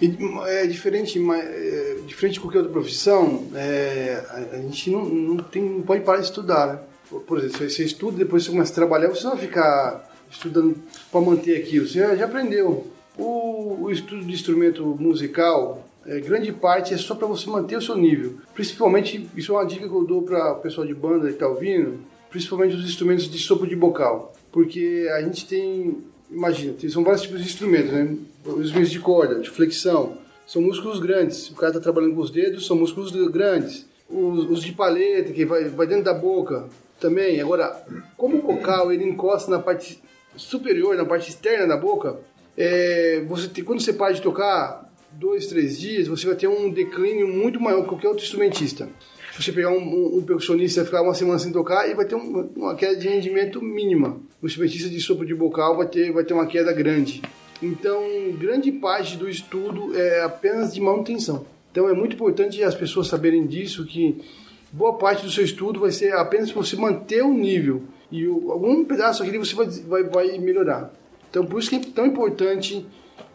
Speaker 3: E, é diferente, mas, é, diferente de qualquer outra profissão, é, a, a gente não, não, tem, não pode parar de estudar, né? Por, por exemplo, você, estuda, depois você começa a trabalhar, você não vai ficar estudando para manter aquilo, você já, já aprendeu. O, o estudo de instrumento musical, é, grande parte é só para você manter o seu nível. Principalmente, isso é uma dica que eu dou para o pessoal de banda que está ouvindo, principalmente os instrumentos de sopro de bocal. Porque a gente tem, imagina, são vários tipos de instrumentos, né? Os instrumentos de corda, de flexão, são músculos grandes. O cara está trabalhando com os dedos, são músculos grandes. Os, os de paleta, que vai, vai dentro da boca, também. Agora, como o bocal ele encosta na parte superior, na parte externa da boca, é, você tem, quando você para de tocar, dois, três dias, você vai ter um declínio muito maior que qualquer outro instrumentista. Se você pegar um, um, um percussionista e ficar uma semana sem tocar, ele vai ter um, uma queda de rendimento mínima. O instrumentista de sopro de bocal vai ter, vai ter uma queda grande. Então, grande parte do estudo é apenas de manutenção. Então, é muito importante as pessoas saberem disso, que boa parte do seu estudo vai ser apenas para você manter o nível. E o, algum pedaço aqui você vai, vai, vai melhorar. Então, por isso que é tão importante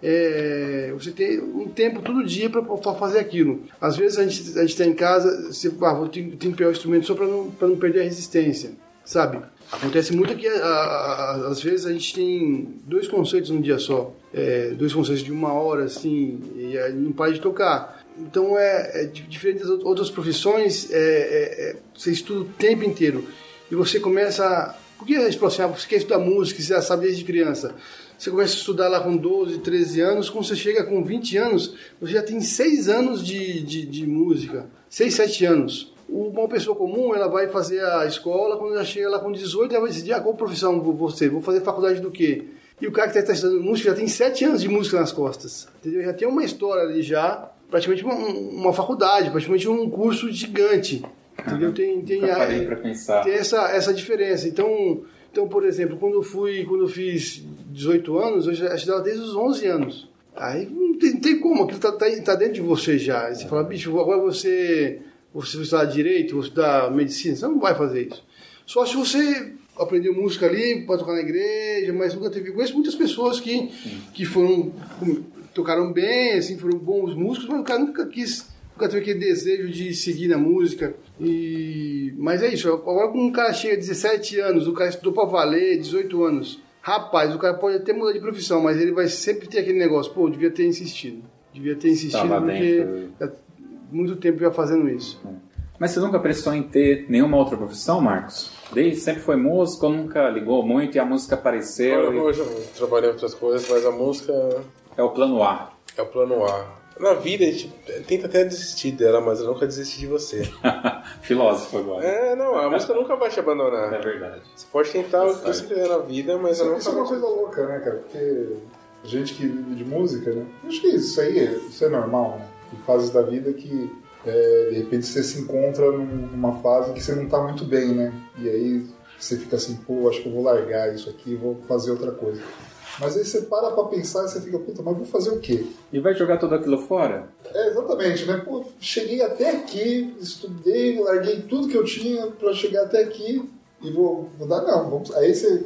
Speaker 3: é, você ter um tempo todo dia para fazer aquilo. Às vezes a gente está em casa, você ah, vou, tem, tem que pegar o instrumento só para não, não perder a resistência, sabe? Acontece muito que a, a, às vezes a gente tem dois concertos num dia só, é, dois concertos de uma hora assim, e não para de tocar. Então é, é diferente das outras profissões, é, é, é, você estuda o tempo inteiro e você começa. Por que a gente fala assim, ah, você quer estudar música, você já sabe desde criança? Você começa a estudar lá com 12, 13 anos, quando você chega com 20 anos, você já tem 6 anos de, de, de música. 6, 7 anos. Uma pessoa comum, ela vai fazer a escola, quando ela chega lá com 18, ela vai decidir, ah, qual profissão vou você? Vou fazer faculdade do quê? E o cara que está estudando música já tem 7 anos de música nas costas. Entendeu? Já tem uma história ali já, praticamente uma, uma faculdade, praticamente um curso gigante. Entendeu? Tem, tem,
Speaker 1: pensar.
Speaker 3: tem essa, essa diferença. Então, então, por exemplo, quando eu fui, quando eu fiz 18 anos, eu já estudava desde os 11 anos. Aí não tem, não tem como, aquilo tá, tá, tá, dentro de você já. Aí você fala, bicho, agora você, você vai estudar direito, você estudar medicina, você não vai fazer isso. Só se você aprendeu música ali para tocar na igreja, mas nunca teve. Conheço muitas pessoas que, que foram, tocaram bem, assim, foram bons músicos, mas o cara nunca quis nunca teve aquele desejo de seguir na música. E... Mas é isso, agora quando um cara chega a 17 anos, o cara estudou pra valer, 18 anos, rapaz, o cara pode até mudar de profissão, mas ele vai sempre ter aquele negócio, pô, devia ter insistido. Devia ter insistido
Speaker 1: Tava
Speaker 3: porque
Speaker 1: dentro.
Speaker 3: é muito tempo já fazendo isso.
Speaker 1: Mas você nunca pensou em ter nenhuma outra profissão, Marcos? Desde sempre foi músico, nunca ligou muito e a música apareceu.
Speaker 4: Agora
Speaker 1: e
Speaker 4: hoje eu trabalhei em outras coisas, mas a música
Speaker 1: É o plano A.
Speaker 4: é o plano A. Na vida a gente tenta até desistir dela, mas eu nunca desisti de você.
Speaker 1: Filósofo agora.
Speaker 4: É, não, a música nunca vai te
Speaker 1: É
Speaker 4: abandonar.
Speaker 1: verdade.
Speaker 4: Você pode tentar o que você quiser na vida, mas ela
Speaker 2: Isso,
Speaker 4: nunca
Speaker 2: isso é
Speaker 4: vai
Speaker 2: uma coisa louca, né, cara? Porque gente que vive de música, né? Acho que isso aí isso é normal, né? Tem fases da vida que é, de repente você se encontra num- numa fase que você não tá muito bem, né? E aí você fica assim, pô, acho que eu vou largar isso aqui e vou fazer outra coisa. Mas aí você para pra pensar e você fica, puta, mas vou fazer o quê?
Speaker 1: E vai jogar tudo aquilo fora?
Speaker 2: É, exatamente, né? Pô, cheguei até aqui, estudei, larguei tudo que eu tinha pra chegar até aqui e vou, vou dar não. Vamos... Aí você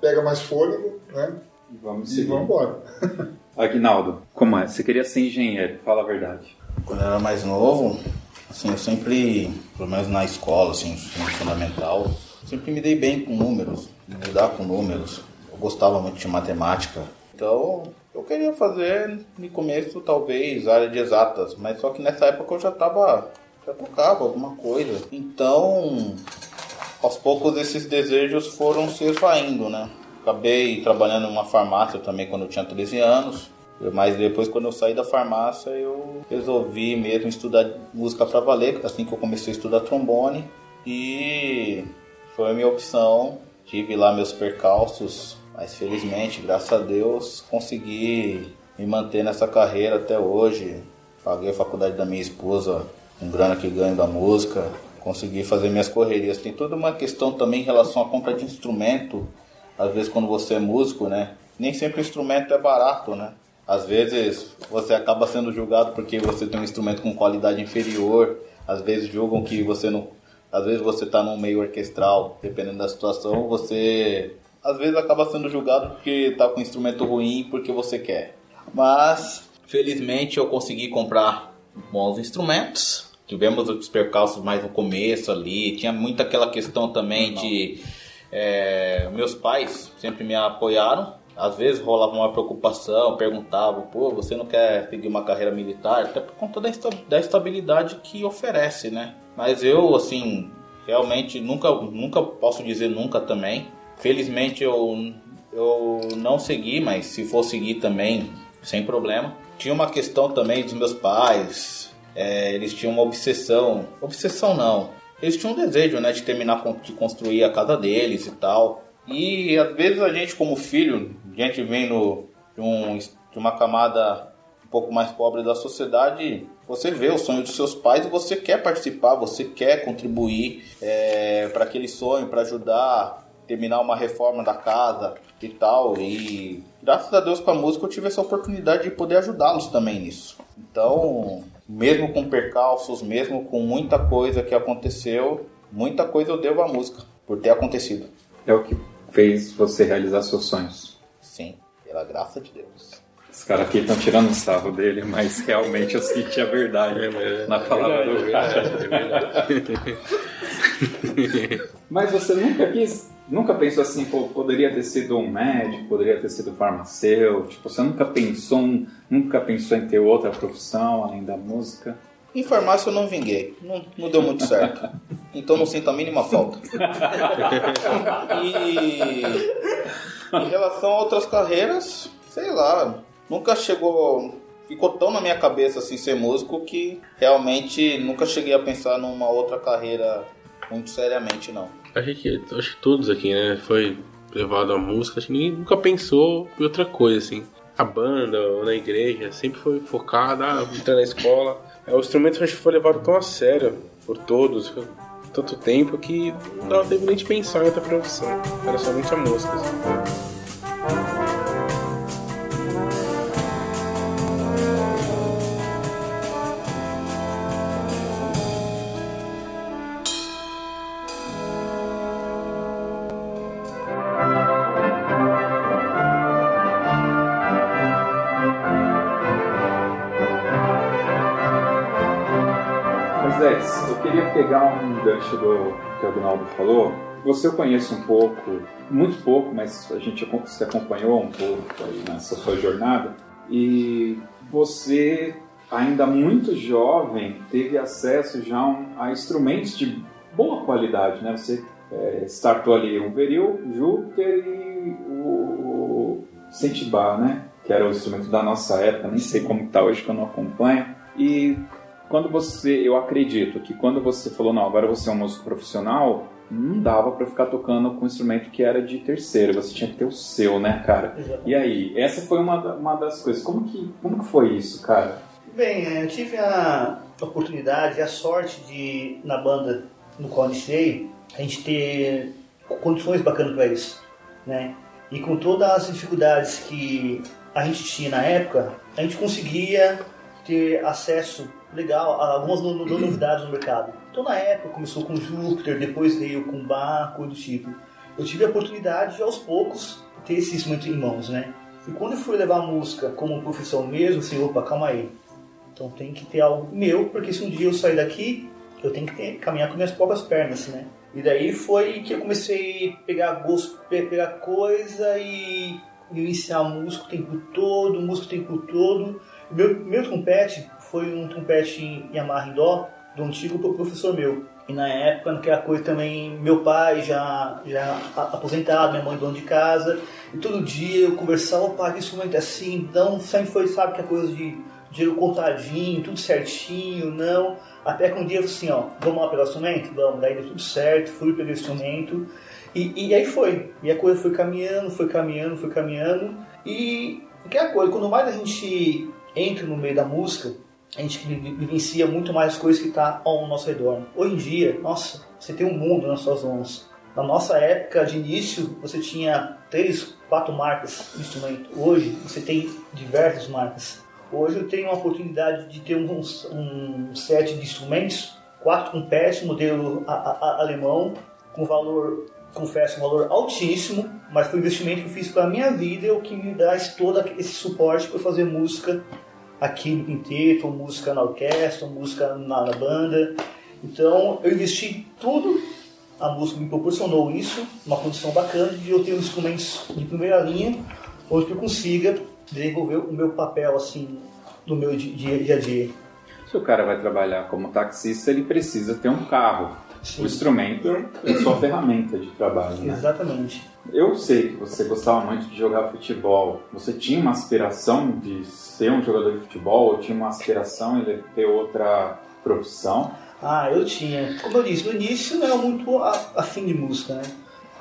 Speaker 2: pega mais fôlego, né?
Speaker 1: E vamos
Speaker 2: E vamos embora.
Speaker 1: Aguinaldo, como é? Você queria ser engenheiro, fala a verdade.
Speaker 5: Quando eu era mais novo, assim, eu sempre, pelo menos na escola, assim, ensino fundamental, sempre me dei bem com números, lidar com números. Gostava muito de matemática. Então, eu queria fazer, no começo, talvez, área de exatas, mas só que nessa época eu já tava, já tocava alguma coisa. Então, aos poucos esses desejos foram se esvaindo, né? Acabei trabalhando numa farmácia também quando eu tinha 13 anos. Mas depois, quando eu saí da farmácia, eu resolvi mesmo estudar música pra valer, assim que eu comecei a estudar trombone. E foi a minha opção. Tive lá meus percalços, mas felizmente, graças a Deus, consegui me manter nessa carreira até hoje. Paguei a faculdade da minha esposa com grana que ganho da música. Consegui fazer minhas correrias. Tem toda uma questão também em relação à compra de instrumento. Às vezes, quando você é músico, né? Nem sempre o instrumento é barato, né? Às vezes você acaba sendo julgado porque você tem um instrumento com qualidade inferior. Às vezes julgam que você não. Às vezes você está num meio orquestral, dependendo da situação, você às vezes acaba sendo julgado porque está com um instrumento ruim porque você quer. Mas felizmente eu consegui comprar bons instrumentos. Tivemos os percalços mais no começo ali. Tinha muito aquela questão também de é, meus pais sempre me apoiaram. Às vezes rolava uma preocupação, perguntavam, pô, você não quer seguir uma carreira militar? Até por conta da estabilidade que oferece, né? Mas eu, assim, realmente nunca, nunca posso dizer nunca também. Felizmente eu, eu não segui, mas se for seguir também, sem problema. Tinha uma questão também dos meus pais, é, eles tinham uma obsessão, obsessão não, eles tinham um desejo, né, de terminar de construir a casa deles e tal. E às vezes a gente como filho, a gente vem de, um, de uma camada um pouco mais pobre da sociedade, você vê o sonho dos seus pais e você quer participar, você quer contribuir é, para aquele sonho, para ajudar, terminar uma reforma da casa e tal. E graças a Deus com a música eu tive essa oportunidade de poder ajudá-los também nisso. Então, mesmo com percalços, mesmo com muita coisa que aconteceu, muita coisa eu devo à música por ter acontecido.
Speaker 1: É o que fez você realizar seus sonhos.
Speaker 5: Sim, pela graça de Deus.
Speaker 1: Os caras aqui estão tirando sarro dele, mas realmente eu senti a verdade na palavra do cara.
Speaker 4: É verdade.
Speaker 1: Mas você nunca quis, nunca pensou assim, pô, poderia ter sido um médico, poderia ter sido farmacêutico, você nunca pensou, nunca pensou em ter outra profissão além da música?
Speaker 5: Em farmácia eu não vinguei, não, não deu muito certo. Então não sinto a mínima falta. E em relação a outras carreiras, sei lá, nunca chegou. Ficou tão na minha cabeça assim ser músico que realmente nunca cheguei a pensar numa outra carreira muito seriamente, não.
Speaker 4: Acho que, acho que todos aqui, né? Foi levado à música, acho que ninguém nunca pensou em outra coisa, assim. A banda, ou na igreja, sempre foi focada, ah, entrar na escola. É, o instrumento acho que foi levado tão a sério por todos, tanto tempo, que não dava tempo nem de pensar em outra profissão. Era somente a música. assim.
Speaker 1: Gancho do que o Agnaldo falou. Você eu conheço um pouco, muito pouco, mas a gente se acompanhou um pouco nessa sua jornada. E você, ainda muito jovem, teve acesso já a a instrumentos de boa qualidade, né? Você é, startou ali o Veril, Júpiter e o Sentibar, né? Que era o instrumento da nossa época, nem sei como está hoje que eu não acompanho. E quando você, eu acredito que quando você falou, não, agora você é um músico profissional, não dava pra ficar tocando com um instrumento que era de terceiro, você tinha que ter o seu, né, cara? E aí, essa foi uma, uma das coisas. Como que, como que foi isso, cara?
Speaker 6: Bem, eh, eu tive a oportunidade a sorte de, na banda no qual iniciei, a gente ter condições bacanas para isso, né? E com todas as dificuldades que a gente tinha na época, a gente conseguia ter acesso legal algumas no- no- novidades no mercado. Então na época começou com Júpiter, depois veio com Baco e do tipo. Eu tive a oportunidade de aos poucos ter esse instrumento em mãos, né? E quando eu fui levar a música como profissão mesmo, assim, opa, calma aí. Então tem que ter algo meu, porque se um dia eu sair daqui, eu tenho que ter- caminhar com minhas próprias pernas, né? E daí foi que eu comecei a pegar gosto, pe- pegar coisa e iniciar músico o tempo todo, músico o tempo todo. Meu meu trompete foi um trompete em Yamaha em Dó, do antigo pro- professor meu. E na época, naquela coisa também, meu pai já, já a- aposentado, minha mãe dona de casa, e todo dia eu conversava, opa, que instrumento é assim, então sempre foi, sabe, que a coisa de dinheiro contadinho, tudo certinho, não. Até que um dia eu assim, ó, vamos lá pegar o instrumento? Vamos, daí deu tudo certo, fui pegar o instrumento, e, e aí foi. E a coisa foi caminhando, foi caminhando, foi caminhando, e aquela coisa, quando mais a gente entra no meio da música, a gente vi- vivencia muito mais coisas que está ao nosso redor. Hoje em dia, nossa, você tem um mundo nas suas mãos. Na nossa época de início, você tinha três, quatro marcas de instrumento. Hoje, você tem diversas marcas. Hoje eu tenho a oportunidade de ter um, um set de instrumentos, quatro com pés, modelo a- a- a- alemão, com valor, confesso, um valor altíssimo, mas foi um investimento que eu fiz para a minha vida e o que me dá todo esse suporte para fazer música aqui no quinteto, música na orquestra, música na, na banda. Então eu investi tudo, a música me proporcionou isso, uma condição bacana de eu ter instrumentos de primeira linha, onde eu consiga desenvolver o meu papel assim no meu di- dia, dia a dia.
Speaker 1: Se o cara vai trabalhar como taxista, ele precisa ter um carro.
Speaker 6: Sim.
Speaker 1: O instrumento é sua ferramenta de trabalho, né?
Speaker 6: Exatamente.
Speaker 1: Eu sei que você gostava muito de jogar futebol. Você tinha uma aspiração de ser um jogador de futebol ou tinha uma aspiração em ter outra profissão?
Speaker 6: Ah, eu tinha. Como eu disse, no início não era muito afim de música, né?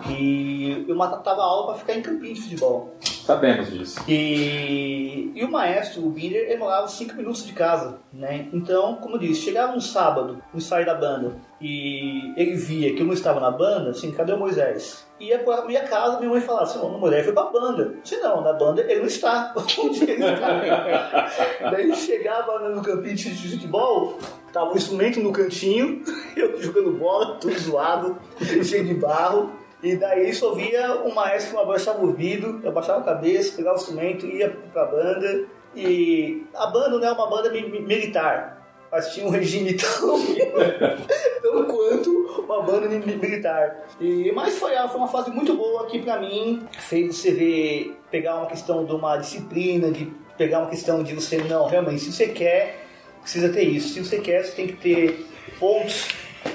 Speaker 6: E eu matava aula para ficar em campinho de futebol.
Speaker 1: Sabemos disso.
Speaker 6: E, e o maestro, o Binder, ele morava 5 minutos de casa, né? Então, como eu disse, chegava um sábado, no ensaio da banda, e ele via que eu não estava na banda, assim, cadê o Moisés? Ia pra minha casa, minha mãe falava assim, o Moisés foi pra banda. Se não, na banda ele não está. Onde ele está? Daí chegava no campinho de futebol, tava um instrumento no cantinho, eu jogando bola, tudo zoado, cheio de barro. E daí só via o maestro abaixava o ouvido, eu abaixava a cabeça, pegava o instrumento, ia pra banda. E a banda não é uma banda mi- mi- militar, mas tinha um regime tão, tão quanto uma banda mi- mi- militar. E, mas foi, foi uma fase muito boa que pra mim fez você ver, pegar uma questão de uma disciplina, de pegar uma questão de você, não, realmente, se você quer, precisa ter isso. Se você quer, você tem que ter pontos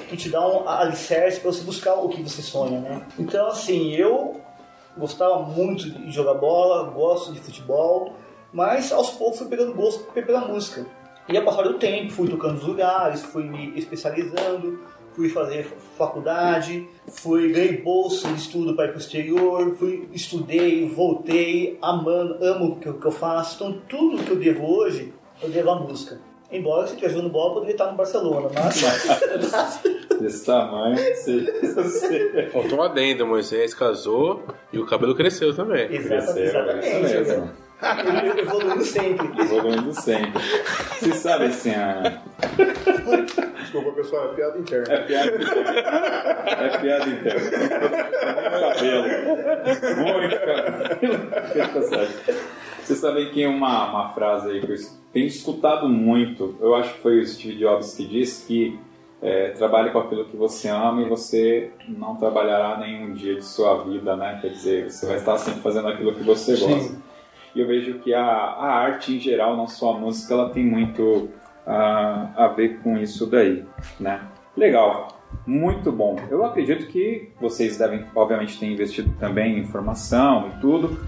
Speaker 6: que te dão um alicerce para você buscar o que você sonha, né? Então, assim, eu gostava muito de jogar bola, gosto de futebol, mas aos poucos fui pegando gosto pela música. E ao passar do tempo, fui tocando nos lugares, fui me especializando, fui fazer faculdade, fui ganhei bolsa de estudo para ir para o exterior, fui estudei, voltei, amando, amo o que eu faço. Então tudo que eu devo hoje, eu devo à música. Embora se eu estivesse jogando bola, poderia estar no Barcelona, mas
Speaker 1: Desse tamanho, você,
Speaker 4: Faltou um adendo, Moisés casou e o cabelo cresceu também.
Speaker 6: Exata-
Speaker 1: cresceu,
Speaker 6: exatamente.
Speaker 1: é isso mesmo.
Speaker 6: evoluindo sempre.
Speaker 1: Evoluindo sempre. Você sabe assim, a...
Speaker 2: Desculpa, pessoal, é piada interna.
Speaker 1: é piada interna. É piada interna. Muito cabelo. Muito cabelo. Vocês sabem que uma, uma frase aí que eu tenho escutado muito, eu acho que foi o Steve Jobs que disse que é, trabalhe com aquilo que você ama e você não trabalhará nenhum dia de sua vida, né? Quer dizer, você vai estar sempre fazendo aquilo que você gosta. E eu vejo que a, a arte em geral, não só a música, ela tem muito ah, a ver com isso daí, né? Legal, muito bom. Eu acredito que vocês devem, obviamente, ter investido também em informação e tudo,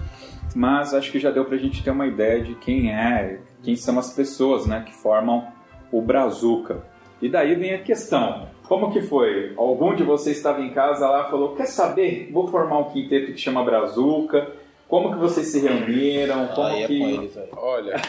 Speaker 1: mas acho que já deu pra gente ter uma ideia de quem é, quem são as pessoas, né, que formam o Brazuca. E daí vem a questão. Como que foi? Algum de vocês estava em casa lá e falou, quer saber? Vou formar um quinteto que chama Brazuca. Como que vocês se reuniram? Como
Speaker 5: é
Speaker 1: que...
Speaker 5: com eles.
Speaker 4: Olha,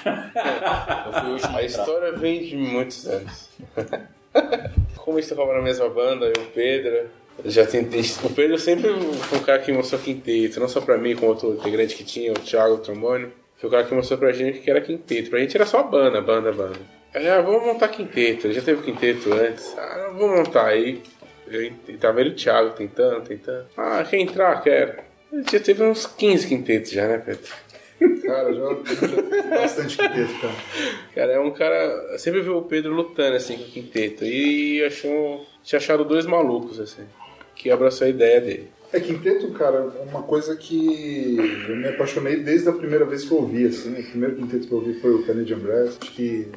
Speaker 5: Eu
Speaker 4: a história vem de muitos anos. Como a gente tocava na mesma banda, eu e o Pedro, eu já tentei. O Pedro sempre foi um cara que mostrou quinteto, não só pra mim, como outro integrante que tinha, o Thiago o trombone. Foi o cara que mostrou pra gente que era quinteto. Pra gente era só banda, banda, banda. Aí, ah, vamos montar quinteto. Ele já teve quinteto antes. Ah, vamos montar aí. E tava ele o Thiago tentando, tentando. Ah, quer entrar? Quero. Ele já teve uns 15 quintetos já, né, Pedro?
Speaker 2: Cara, já, já bastante quinteto, cara.
Speaker 4: Cara, é um cara. eu sempre viu o Pedro lutando assim com o quinteto. E achou. Tinha achado dois malucos, assim. Que abraçou a ideia dele.
Speaker 2: É, quinteto, cara, é uma coisa que eu me apaixonei desde a primeira vez que eu ouvi, assim. O primeiro quinteto que eu ouvi foi o Canadian Brass. Que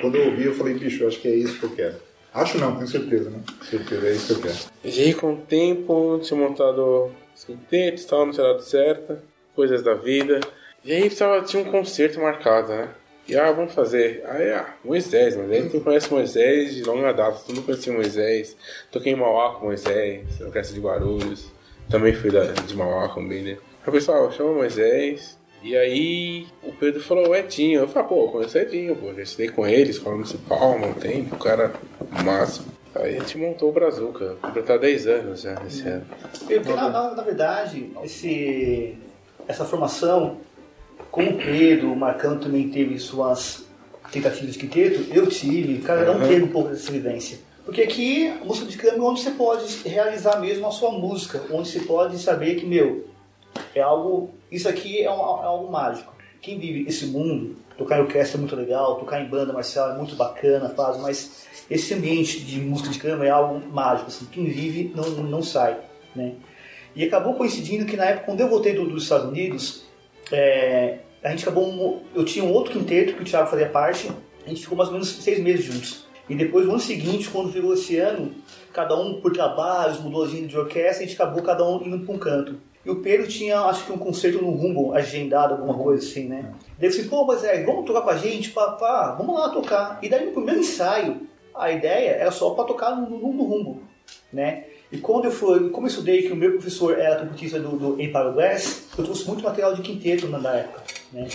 Speaker 2: quando eu ouvi, eu falei, bicho, acho que é isso que eu quero. Acho não, tenho certeza, né? Certeza, é isso que eu quero.
Speaker 4: E aí, com o tempo, tinha montado os quintetos, tal, tinha dado certo. Coisas da vida. E aí, tava, tinha um concerto marcado, né? E ah, vamos fazer. Ah, Moisés, mas aí quem conhece Moisés de longa data, todo mundo conhecia Moisés. Toquei em Mauá com Moisés, orquestra de Guarulhos. Também fui da, de Mauá com Bender. Aí, pessoal, chama Moisés. E aí, o Pedro falou, o Edinho. Eu falei, pô, eu conheço o Edinho, pô, já estudei com ele, escola municipal, não tem, o cara máximo. Aí a gente montou o Brazuca, completar 10 anos já esse ano.
Speaker 6: Na, na- na verdade, esse, essa formação, como o Pedro, o Marcão também teve suas tentativas de quinteto, eu tive, cada um teve um pouco dessa vivência. Porque aqui, a música de câmbio é onde você pode realizar mesmo a sua música, onde você pode saber que, meu, é algo, isso aqui é, um- é algo mágico. Quem vive esse mundo, tocar em orquestra é muito legal, tocar em banda marcial é muito bacana, faz, mas esse ambiente de música de câmara é algo mágico, assim, quem vive não, não sai, né? E acabou coincidindo que na época, quando eu voltei do- dos Estados Unidos, é, a gente acabou, eu tinha um outro quinteto que o Thiago fazia parte, a gente ficou mais ou menos seis meses juntos. E depois, no ano seguinte, quando virou esse ano, cada um por trabalhos, mudou de de orquestra, a gente acabou cada um indo para um canto. E o Pedro tinha, acho que um concerto no Rumble agendado, alguma coisa assim, né? Daí eu disse, pô, mas é, vamos tocar com a gente? Pá, pá, vamos lá tocar. E daí no primeiro ensaio, a ideia era só para tocar no, no, no Rumble, né? E quando eu fui, como eu estudei que o meu professor era trompetista do, do Empire Glass, eu trouxe muito material de quinteto na época, né?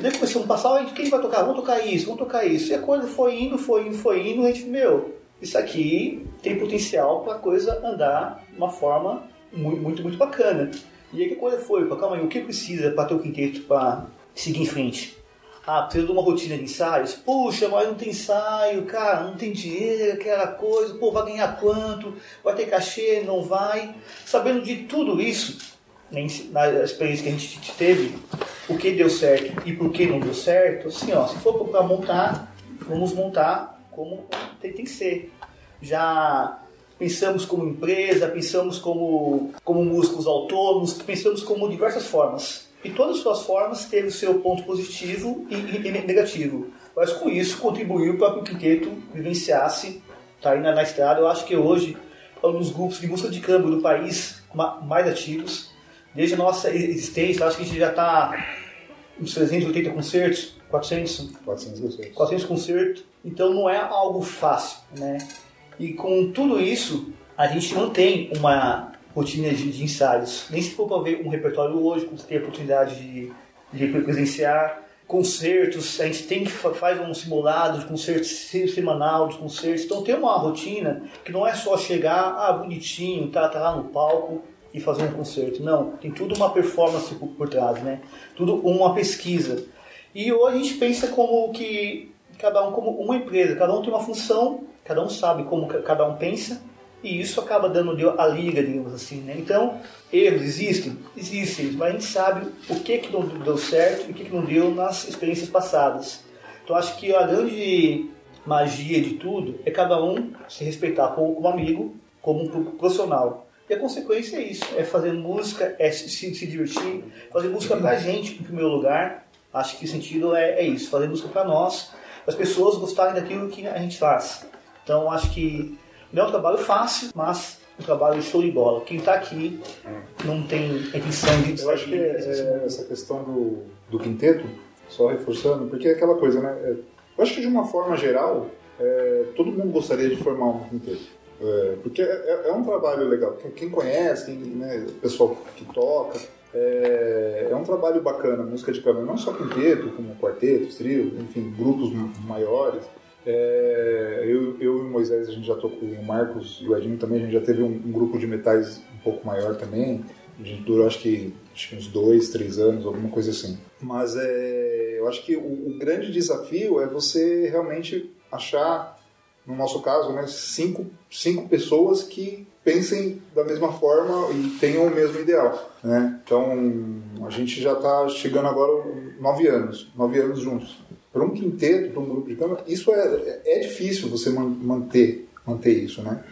Speaker 6: Daí começamos a passar, quem vai tocar? Vamos tocar isso, vamos tocar isso. E a coisa foi indo, foi indo, foi indo, a gente, meu, isso aqui tem potencial para a coisa andar de uma forma muito, muito, muito bacana. E aí que coisa foi? Calma aí, o que precisa para ter o quinteto para seguir em frente? Ah, precisa de uma rotina de ensaios? Puxa, mas não tem ensaio, cara, não tem dinheiro, aquela coisa, pô, vai ganhar quanto? Vai ter cachê, não vai? Sabendo de tudo isso, na experiência que a gente teve, o que deu certo e por que não deu certo, assim, ó, se for para montar, vamos montar como tem, tem que ser. Já pensamos como empresa, pensamos como, como músicos autônomos, pensamos como diversas formas. E todas as suas formas teve o seu ponto positivo e, e, e negativo. Mas com isso contribuiu para que o quinteto vivenciasse, tá aí na, na estrada. Eu acho que hoje é um dos grupos de música de câmbio do país mais ativos. Desde a nossa existência, acho que a gente já está uns 380 concertos, 400,
Speaker 2: 400 concertos.
Speaker 6: 400 concertos. Então não é algo fácil, né? E com tudo isso, a gente mantém uma rotina de, de ensaios. Nem se for para ver um repertório hoje, quando você tem a oportunidade de, de presenciar concertos, a gente tem que faz um simulado de concertos semanal, de concertos. Então tem uma rotina que não é só chegar, ah, bonitinho, tá, tá lá no palco e fazer um concerto. Não, tem tudo uma performance por, por trás, né? Tudo uma pesquisa. E hoje a gente pensa como que cada um como uma empresa, cada um tem uma função, cada um sabe como cada um pensa e isso acaba dando a liga, digamos assim, né? Então, erros existem? Existem, mas a gente sabe o que, que não deu certo e o que, que não deu nas experiências passadas. Então, acho que a grande magia de tudo é cada um se respeitar como, como amigo, como profissional. E a consequência é isso, é fazer música, é se, se divertir, fazer música pra gente, em primeiro lugar. Acho que o sentido é, é isso, fazer música para nós, as pessoas gostarem daquilo que a gente faz. Então, acho que não é um trabalho fácil, mas um trabalho show de bola. Quem está aqui não tem intenção de...
Speaker 2: Eu acho que é, é, essa questão do, do quinteto, só reforçando, porque é aquela coisa, né? É, eu acho que de uma forma geral, é, todo mundo gostaria de formar um quinteto. É, porque é, é, um trabalho legal. Quem conhece, quem, né, o pessoal que toca, é, é, um trabalho bacana, música de câmera, não só quinteto, como quartetos, trio, enfim, grupos maiores. É, eu, eu e o Moisés, a gente já tocou, o Marcos e o Edinho também, a gente já teve um, um, grupo de metais um pouco maior também. A gente durou acho que, acho que uns dois, três anos, alguma coisa assim. Mas é, eu acho que o, o grande desafio é você realmente achar, no nosso caso, né, cinco, cinco pessoas que pensem da mesma forma e tenham o mesmo ideal. Né? Então, a gente já está chegando agora nove anos, nove anos juntos para um quinteto, para um grupo de câmara, isso é, é difícil você manter, manter isso, né?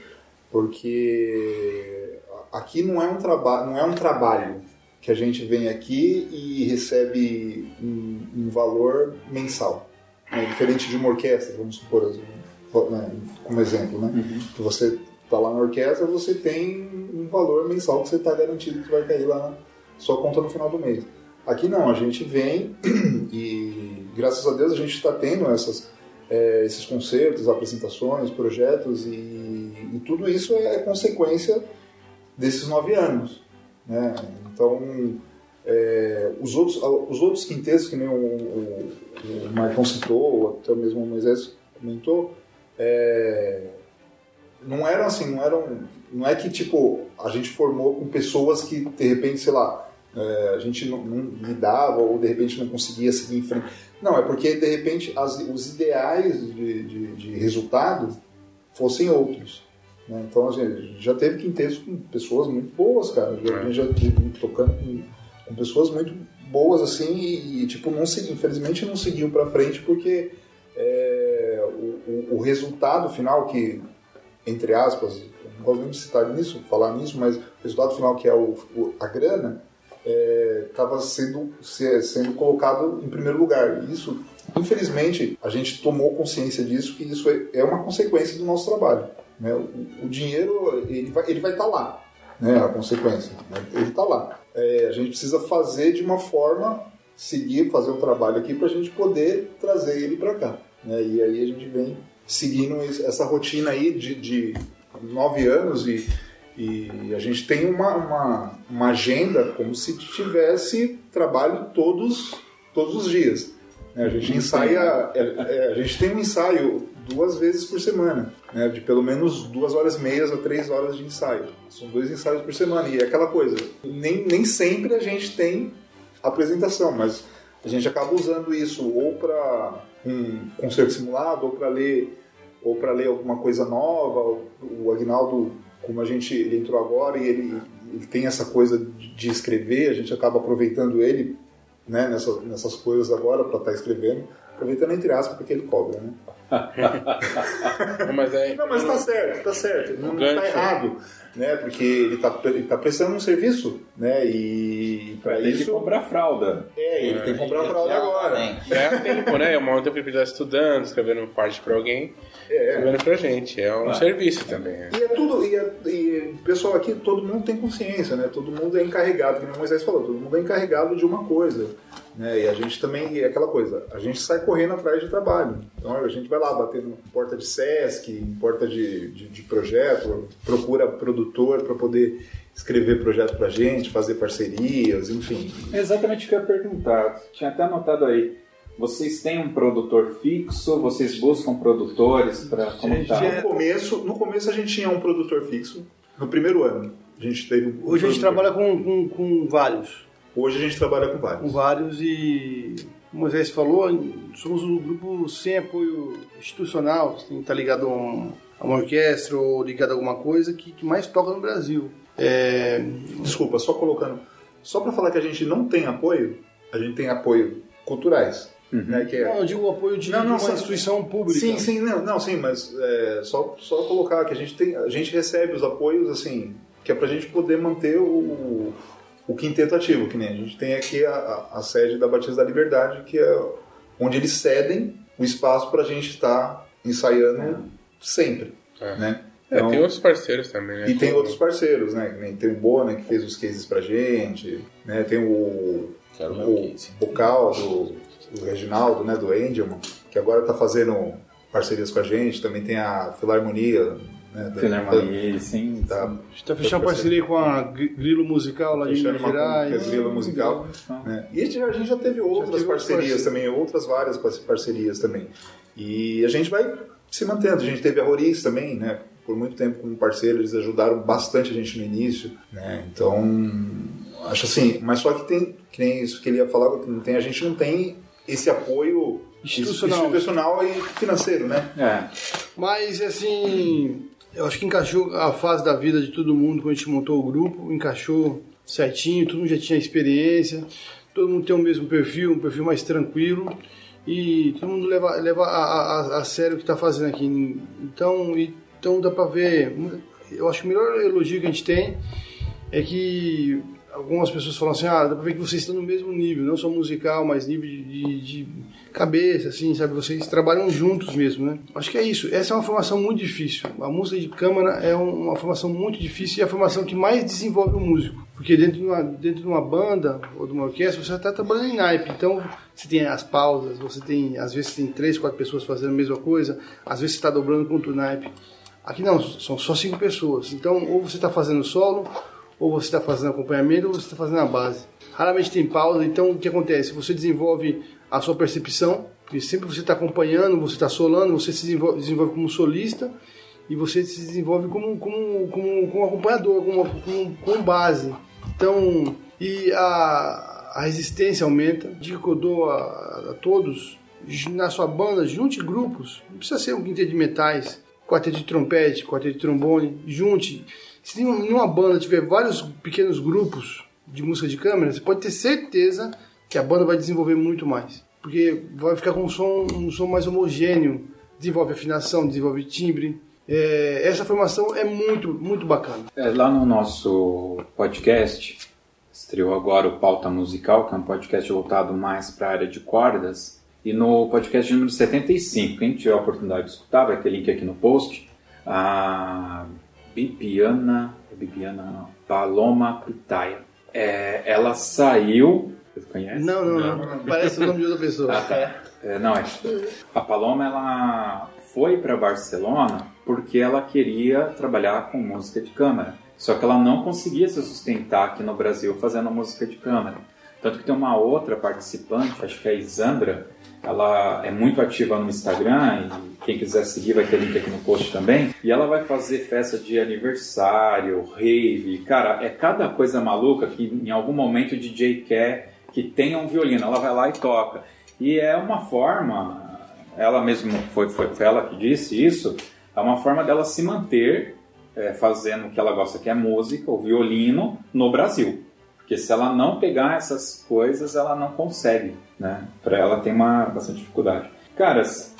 Speaker 2: Porque aqui não é um trabalho, não é um trabalho que a gente vem aqui e recebe um, um valor mensal, né? diferente de uma orquestra, vamos supor, assim, né? Como exemplo, né? Uhum. Que você está lá na orquestra, você tem um valor mensal que você está garantido que vai cair lá na sua conta no final do mês. Aqui não, a gente vem e graças a Deus a gente está tendo essas, é, esses concertos, apresentações, projetos e, e, tudo isso é consequência desses nove anos. Né? Então, é, os, outros, os outros quintetos, que nem o, o, o Marcão citou, ou até mesmo o Moisés comentou, é, não eram assim, não eram. Não é que tipo a gente formou com pessoas que de repente, sei lá, é, a gente não, não lidava ou de repente não conseguia seguir em frente. Não, é porque de repente as, os ideais de, de, de, resultado fossem outros. Né? Então a gente já teve quintetos com pessoas muito boas, cara. Já, é. já tocando com, com, pessoas muito boas assim e, e tipo não infelizmente não seguiu para frente porque é, o, o, o, resultado final que entre aspas não gosto nem de citar nisso, falar nisso, mas o resultado final que é o, a grana estava é, sendo, sendo colocado em primeiro lugar. Isso, infelizmente, a gente tomou consciência disso, que isso é, é uma consequência do nosso trabalho. Né? O, o, dinheiro, ele vai estar ele vai tá lá, né? a consequência. Né? Ele está lá. É, a gente precisa fazer de uma forma, seguir, fazer o trabalho aqui para a gente poder trazer ele para cá. Né? E aí a gente vem seguindo essa rotina aí de, de nove anos e E a gente tem uma, uma, uma agenda como se tivesse trabalho todos, todos os dias. né? A gente ensaia, é, é, a gente tem um ensaio duas vezes por semana, né? de pelo menos duas horas e meias a três horas de ensaio. São dois ensaios por semana e é aquela coisa. Nem, nem sempre a gente tem apresentação, mas a gente acaba usando isso ou para um concerto simulado ou para ler ou para ler alguma coisa nova. O Agnaldo, como a gente ele entrou agora e ele, ele tem essa coisa de, escrever, a gente acaba aproveitando ele né, nessa, nessas coisas agora para estar escrevendo, aproveitando entre aspas porque ele cobra, né?
Speaker 4: Não, mas é.
Speaker 2: Não, mas tá certo, tá certo. Não, não tá errado, né? Porque ele tá, ele tá prestando um serviço, né? E para
Speaker 1: Vai ter que
Speaker 2: isso.
Speaker 1: comprar fralda.
Speaker 2: É, ele tem que comprar a fralda agora.
Speaker 5: Tem.
Speaker 4: É tempo, né? É uma tempo que ele tá estudando, escrevendo parte pra alguém,
Speaker 2: É.
Speaker 4: escrevendo pra gente. É um serviço também. né?
Speaker 2: E é tudo, e, é- e o pessoal aqui, todo mundo tem consciência, né? Todo mundo é encarregado, como o Moisés falou, todo mundo é encarregado de uma coisa. Né? E a gente também, é aquela coisa, a gente sai correndo atrás de trabalho. Então a gente vai lá bater em porta de Sesc, em porta de, de, de projeto, procura produtor para poder escrever projeto pra gente, fazer parcerias, enfim.
Speaker 1: É exatamente o que eu ia perguntar. Tinha até anotado aí. Vocês têm um produtor fixo? Vocês buscam produtores para como
Speaker 3: Gente,
Speaker 1: tá?
Speaker 3: é-
Speaker 2: No começo, no começo a gente tinha um produtor fixo, no primeiro ano. A gente teve um
Speaker 3: Hoje a gente trabalha com, com, com vários.
Speaker 2: Hoje a gente trabalha com
Speaker 3: Com
Speaker 2: vários.
Speaker 3: vários e, como o Moisés falou, somos um grupo sem apoio institucional, tem que estar ligado a, um- a uma orquestra ou ligado a alguma coisa que, que mais toca no Brasil. É,
Speaker 2: Desculpa, só colocando. Só para falar que a gente não tem apoio, a gente tem apoio culturais. Né, que é-
Speaker 3: não, eu digo apoio de,
Speaker 2: Não, não,
Speaker 3: de uma
Speaker 2: sim.
Speaker 3: instituição pública.
Speaker 2: Sim, sim, não, não, sim, mas é, só, só colocar que a gente tem, a gente recebe os apoios assim, que é pra gente poder manter o, o quinteto ativo, que nem a gente tem aqui a, a, a sede da Batista da Liberdade, que é onde eles cedem o espaço pra gente estar ensaiando sempre,
Speaker 4: É.
Speaker 2: né?
Speaker 4: É,
Speaker 2: Então-
Speaker 4: tem outros parceiros também, né?
Speaker 2: E tem outros parceiros, né? nem Tem o Bona que fez os cases pra gente, né? Tem o,
Speaker 5: Quero
Speaker 2: o vocal do, do Reginaldo, né? Do Angelman, que agora tá fazendo parcerias com a gente. Também tem a Filarmonia, né? da-
Speaker 1: Filarmonia, sim.
Speaker 2: da-
Speaker 3: A gente está fechando parceria com a Gri- Grilo Musical lá de
Speaker 2: Fechando
Speaker 3: Minas Gerais.
Speaker 2: Grilo Musical. né? E a gente, a gente já teve outras
Speaker 3: teve outras
Speaker 2: parcerias
Speaker 3: parcerias.
Speaker 2: também, outras várias par- parcerias também. E a gente vai se mantendo. A gente teve a Roriz também, né? Por muito tempo como parceiro, eles ajudaram bastante a gente no início, né? Então, acho assim, mas só que tem, que nem isso que ele ia falar, que não tem, a gente não tem esse apoio
Speaker 3: Institucional.
Speaker 2: institucional e financeiro, né?
Speaker 1: É.
Speaker 3: Mas, assim, eu acho que encaixou a fase da vida de todo mundo quando a gente montou o grupo, encaixou certinho, todo mundo já tinha experiência, todo mundo tem o mesmo perfil, um perfil mais tranquilo e todo mundo leva, leva a, a- a sério o que está fazendo aqui. Então, então dá para ver. Eu acho que o melhor elogio que a gente tem é que algumas pessoas falam assim, ah, dá pra ver que vocês estão no mesmo nível, não só musical, mas nível de, de- de cabeça, assim, sabe? Vocês trabalham juntos mesmo, né? Acho que é isso. Essa é uma formação muito difícil. A música de câmara é um- uma formação muito difícil e é a formação que mais desenvolve o músico. Porque dentro de uma, dentro de uma banda ou de uma orquestra, você está trabalhando em naipe. Então, você tem as pausas, você tem, às vezes, tem três, quatro pessoas fazendo a mesma coisa, às vezes você está dobrando com outro naipe. Aqui não, são só cinco pessoas. Então, ou você está fazendo solo, ou você está fazendo acompanhamento, ou você está fazendo a base. Raramente tem pausa, então o que acontece? Você desenvolve a sua percepção, porque sempre você está acompanhando, você está solando, você se desenvolve, desenvolve como solista e você se desenvolve como, como, como, como acompanhador, como, como, como base. Então, e a, a resistência aumenta. Dica que eu dou a, a todos, na sua banda, junte grupos. Não precisa ser um quinteto de metais, quarteto de trompete, quarteto de trombone. Junte. Se em uma banda tiver vários pequenos grupos de música de câmera, você pode ter certeza que a banda vai desenvolver muito mais. Porque vai ficar com um som, um som mais homogêneo, desenvolve afinação, desenvolve timbre. É, essa formação é muito, muito bacana.
Speaker 1: É, lá no nosso podcast, estreou agora o Pauta Musical, que é um podcast voltado mais para a área de cordas. E no podcast número 75, quem tiver a oportunidade de escutar, vai ter link aqui no post. A Bibiana, Bibiana não, Paloma Pitaia. É, ela saiu. Você conhece?
Speaker 3: Não, não, não. Parece o nome de outra pessoa.
Speaker 1: É, não, é. A Paloma ela foi para Barcelona porque ela queria trabalhar com música de câmara. Só que ela não conseguia se sustentar aqui no Brasil fazendo música de câmera. Tanto que tem uma outra participante, acho que é a Isandra, ela é muito ativa no Instagram e quem quiser seguir vai ter link aqui no post também. E ela vai fazer festa de aniversário, rave, cara, é cada coisa maluca que em algum momento o DJ quer que tenha um violino. Ela vai lá e toca. E é uma forma, ela mesmo foi, foi, foi ela que disse isso, é uma forma dela se manter é, fazendo o que ela gosta, que é música, o violino, no Brasil. Porque se ela não pegar essas coisas, ela não consegue, né? Para ela tem uma bastante dificuldade. Caras,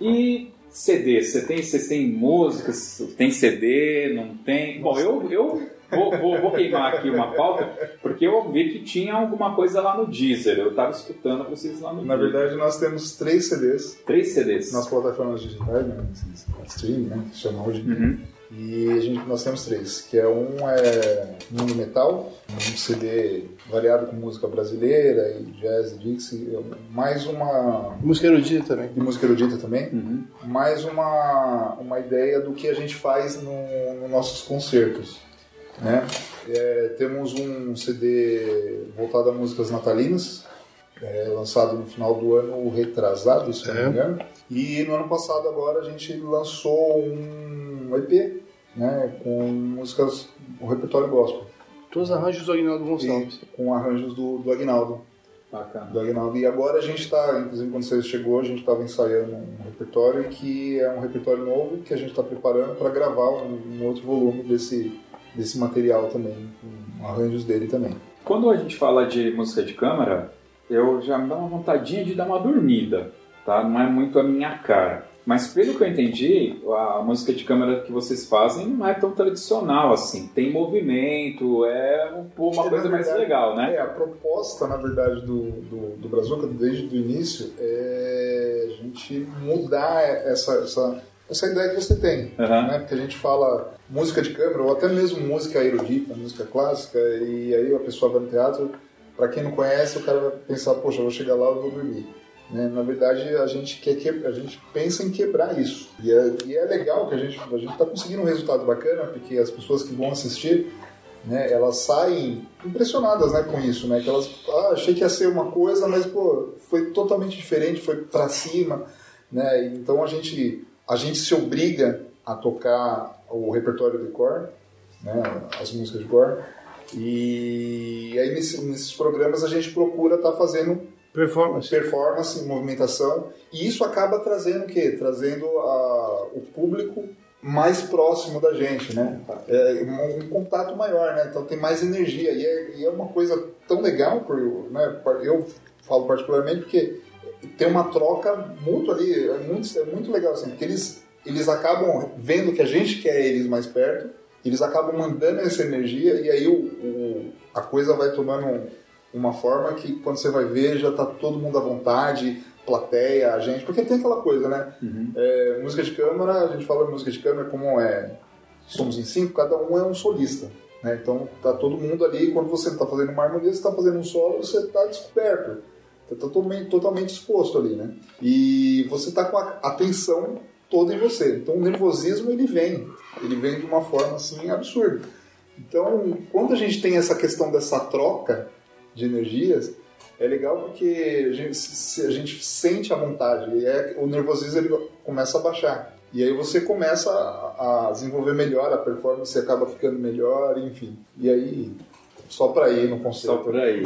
Speaker 1: e CD? Você tem, vocês têm músicas? Tem CD? Não tem? Bom, eu, eu vou, vou, vou, queimar aqui uma pauta, porque eu vi que tinha alguma coisa lá no Deezer. Eu estava escutando vocês lá no
Speaker 2: Na
Speaker 1: Deezer.
Speaker 2: verdade, nós temos três CDs
Speaker 1: Três CDs.
Speaker 2: nas plataformas digitais, né? Stream, né? Que chama hoje.
Speaker 1: Uhum.
Speaker 2: E a gente, nós temos três, que é um é Mundo Metal, um CD variado com música brasileira e jazz Dixie, mais uma
Speaker 3: Música erudita também.
Speaker 2: e música erudita também,
Speaker 1: Uhum.
Speaker 2: mais uma, uma ideia do que a gente faz no, nos nossos concertos. Né? É, temos um CD voltado a músicas natalinas, é, lançado no final do ano retrasado, se não me
Speaker 3: É.
Speaker 2: engano. E no ano passado agora a gente lançou um EP né, com músicas, o repertório gospel,
Speaker 3: Todos os arranjos do Aguinaldo Gonçalves.
Speaker 2: com arranjos do, do Aguinaldo.
Speaker 1: Bacana.
Speaker 2: do Aguinaldo. E agora a gente está, inclusive quando você chegou, a gente estava ensaiando um repertório que é um repertório novo que a gente está preparando para gravar um, um outro volume desse, desse material também, com arranjos dele também.
Speaker 1: Quando a gente fala de música de câmara, eu já me dá uma vontadinha de dar uma dormida, tá? Não é muito a minha cara. Mas pelo que eu entendi, a música de câmara que vocês fazem não é tão tradicional assim. Tem movimento, é um- uma
Speaker 2: Que,
Speaker 1: coisa mais
Speaker 2: verdade,
Speaker 1: legal, né?
Speaker 2: É, a proposta, na verdade, do, do, do Brazuca, desde o início, é a gente mudar essa, essa, essa ideia que você tem.
Speaker 1: Aham.
Speaker 2: né? Porque a gente fala música de câmara, ou até mesmo música erudita, música clássica, e aí a pessoa vai no teatro, para quem não conhece, o cara vai pensar, poxa, eu vou chegar lá e vou dormir. Né? Na verdade, a gente, quer que, a gente pensa em quebrar isso. E é, e é legal que a gente a está conseguindo um resultado bacana, porque as pessoas que vão assistir, né, elas saem impressionadas né, com isso. Né? Que elas, ah, achei que ia ser uma coisa, mas pô, foi totalmente diferente, foi para cima. Né? Então a gente, a gente se obriga a tocar o repertório de cor, né, as músicas de cor. E aí nesse- nesses programas a gente procura estar fazendo
Speaker 3: Performance.
Speaker 2: performance, movimentação, e isso acaba trazendo o quê? Trazendo a- o público mais próximo da gente, né? É, um, um contato maior, né? Então tem mais energia e é, e é uma coisa tão legal, por, né? Eu falo particularmente porque tem uma troca mútua ali, é muito, é muito legal assim, porque eles eles acabam vendo que a gente quer eles mais perto, eles acabam mandando essa energia e aí o, o- a coisa vai tomando uma forma que quando você vai ver já tá todo mundo à vontade, plateia, a gente, porque tem aquela coisa, né? É, música de câmara, a gente fala de música de câmara como é, somos em cinco, cada um é um solista, né? Então tá todo mundo ali, quando você tá fazendo uma harmonia, você tá fazendo um solo, você tá descoberto, você tá totalmente, totalmente exposto ali, né? E você tá com a atenção toda em você. Então o nervosismo ele vem, ele vem de uma forma assim absurda. Então, quando a gente tem essa questão dessa troca de energias, é legal porque a gente, se- a gente sente a vontade e é, o nervosismo ele começa a baixar. E aí você começa a, a desenvolver melhor, a performance acaba ficando melhor, enfim. E aí, só para ir no
Speaker 1: Só
Speaker 2: concerto.
Speaker 1: por aí.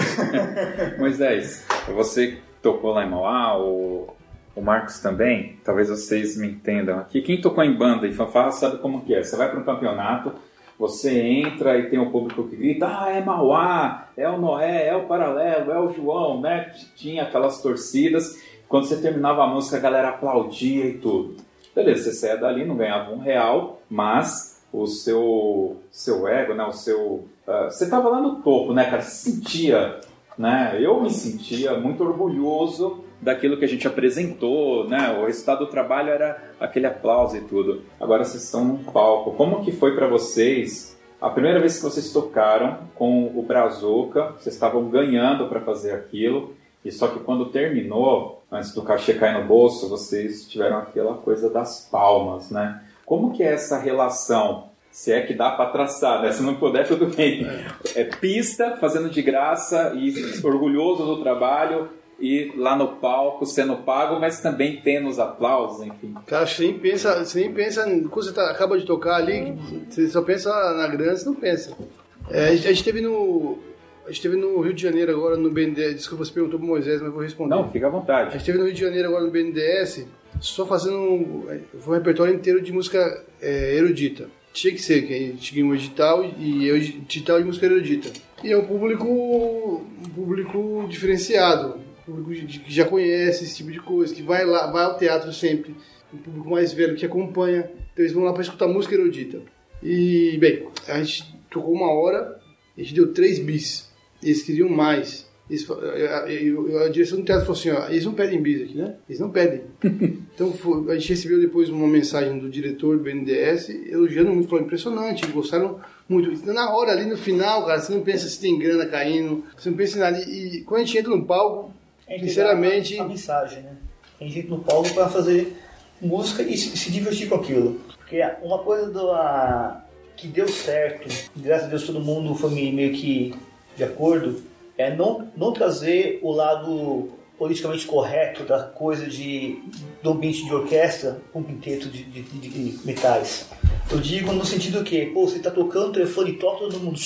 Speaker 1: Moisés, você tocou lá em Mauá, o, o Marcos também, talvez vocês me entendam aqui. Quem tocou em banda e fanfarra sabe como que é. Você vai para um campeonato, você entra e tem o público que grita, ah, é Mauá, é o Noé, é o Paralelo, é o João, né? Tinha aquelas torcidas. Quando você terminava a música, a galera aplaudia e tudo. Beleza, você saia dali, não ganhava um real, mas o seu, seu ego, né? O seu... ah, você tava lá no topo, né, cara? Você sentia, né? Eu me sentia muito orgulhoso daquilo que a gente apresentou, né? O resultado do trabalho era aquele aplauso e tudo. Agora vocês estão num palco. Como que foi para vocês a primeira vez que vocês tocaram com o Brazuca? Vocês estavam ganhando para fazer aquilo. E só que quando terminou, antes do cachê cair no bolso, vocês tiveram aquela coisa das palmas, né? Como que é essa relação Se é que dá para traçar, né? Se não puder, tudo bem. É pista, fazendo de graça e orgulhoso do trabalho e lá no palco sendo pago, mas também tendo os aplausos, enfim.
Speaker 3: Cara, você nem pensa, você nem pensa quando você tá, acaba de tocar ali, você só pensa na grana, você não pensa. É, a gente a teve no. A gente teve no Rio de Janeiro agora no BNDES. Desculpa, você perguntou pro Moisés, mas eu vou responder.
Speaker 1: Não, fica à
Speaker 3: A
Speaker 1: vontade.
Speaker 3: gente teve no Rio de Janeiro agora no BNDES, só fazendo um, um repertório inteiro de música é, erudita. Tinha que ser, que a gente tinha um edital e eu de música erudita. E é um público, um público diferenciado, público que já conhece esse tipo de coisa, que vai lá, vai ao teatro sempre, um público mais velho que acompanha. Então eles vão lá para escutar música erudita. E, bem, a gente tocou uma hora, a gente deu três bis. Eles queriam mais. Eles a, a- a direção do teatro falou assim, ó, eles não pedem bis aqui, né? Eles não pedem. então foi- a gente recebeu depois uma mensagem do diretor do BNDES elogiando muito, falou impressionante, eles gostaram muito. Então, Na hora ali no final, cara, você não pensa se tem grana caindo, você não pensa em nada. E, e quando a gente entra no palco,
Speaker 6: É
Speaker 3: sinceramente,
Speaker 6: A, a mensagem, né? Tem gente no palco para fazer música e se, se divertir com aquilo. Porque uma coisa do, a, que deu certo, graças a Deus todo mundo foi meio que de acordo, é não, não trazer o lado politicamente correto da coisa de do ambiente de orquestra com um quinteto de, de, de- metais. Eu digo no sentido que, pô, você tá tocando o telefone toca todo mundo.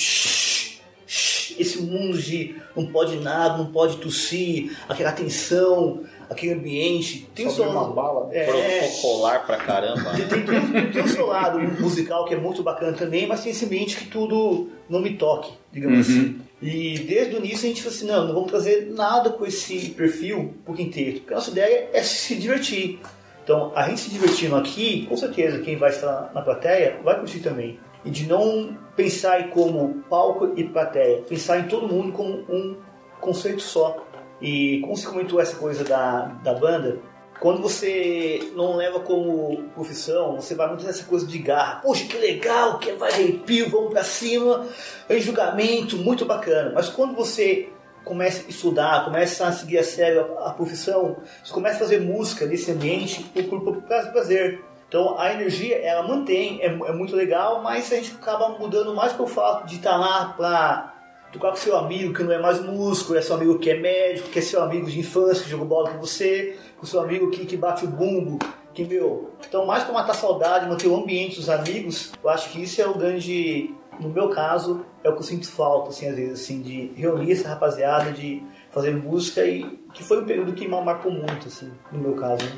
Speaker 6: Esse mundo de não pode nada, não pode tossir, aquela tensão, aquele ambiente. Tem seu
Speaker 2: uma bala.
Speaker 6: É,
Speaker 5: Protocolar pra caramba.
Speaker 6: tem, tem, tem, tem o seu lado musical que é muito bacana também, mas tem esse ambiente que tudo não me toque, digamos assim. E desde o início a gente falou assim, não, não vamos trazer nada com esse perfil pro quinteto, porque a nossa ideia é se divertir. Então, a gente se divertindo aqui, com certeza quem vai estar na plateia vai curtir também. E de não pensar como palco e plateia, pensar em todo mundo como um conceito só. E como você comentou essa coisa da, da banda, quando você não leva como profissão, você vai muito nessa coisa de garra. Poxa, que legal, que vai arrepio, vamos pra cima, em julgamento, muito bacana. Mas quando você começa a estudar, começa a seguir a sério a, a profissão, você começa a fazer música nesse ambiente por, por, por prazer. Então a energia ela mantém, é, é muito legal, mas a gente acaba mudando mais pelo fato de estar lá pra tocar com seu amigo que não é mais músico, é seu amigo que é médico, que é seu amigo de infância que jogou bola com você, com seu amigo que, que bate o bumbo, que meu. Então, mais para matar saudade, manter o ambiente dos amigos, eu acho que isso é o grande. No meu caso, é o que eu sinto falta, assim, às vezes, assim, de reunir essa rapaziada, de fazer música e que foi um período que marcou muito, assim, no meu caso. né?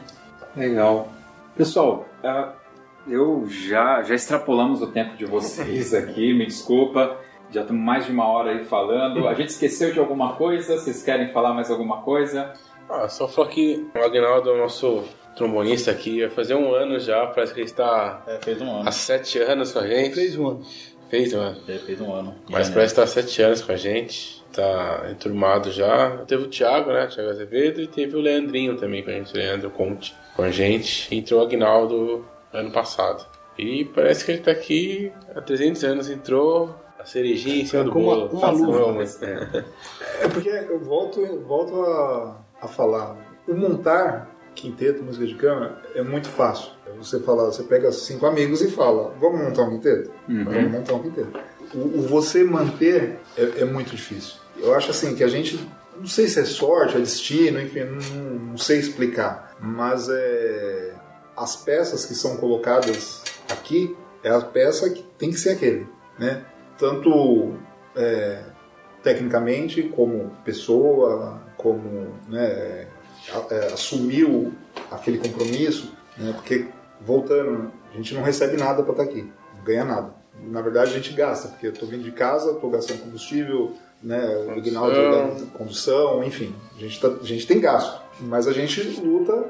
Speaker 1: Legal. Pessoal, ah, eu já, já extrapolamos o tempo de vocês aqui, me desculpa. Já estamos mais de uma hora aí falando. A gente esqueceu de alguma coisa? Vocês querem falar mais alguma coisa?
Speaker 4: Ah, só falar que o Agnaldo é o nosso trombonista aqui, vai fazer um ano já, parece que ele está
Speaker 5: É, fez um ano.
Speaker 4: há sete anos com a gente.
Speaker 3: fez um ano.
Speaker 4: Fez, mano.
Speaker 5: Ele fez um ano.
Speaker 4: Mas
Speaker 5: Janeiro.
Speaker 4: parece que tá há sete anos com a gente. Tá enturmado já. Teve o Thiago, né? Thiago Azevedo. E teve o Leandrinho também com a gente. O Leandro Conte com a gente. Entrou o Agnaldo ano passado. E parece que ele tá aqui há 300 anos. Entrou a cerejinha em cima do
Speaker 3: Com uma-
Speaker 4: bolo.
Speaker 3: uma luva.
Speaker 4: Vamos, é.
Speaker 2: É porque eu volto, eu volto a, a falar. O montar quinteto, música de câmara, é muito fácil. Você fala, você pega cinco amigos e fala, vamos montar um quinteto? Vamos montar um quinteto. O, o você manter é, é muito difícil. Eu acho assim que a gente, não sei se é sorte, é destino, enfim, não, não sei explicar, mas é, as peças que são colocadas aqui é a peça que tem que ser aquele, né? Tanto é, tecnicamente, como pessoa, como né, é, assumiu aquele compromisso, né, porque voltando, a gente não recebe nada para estar aqui, não ganha nada. Na verdade, a gente gasta, porque eu estou vindo de casa, estou gastando combustível, né, o tá- condução, enfim, a gente, tá- a gente tem gasto, mas a gente luta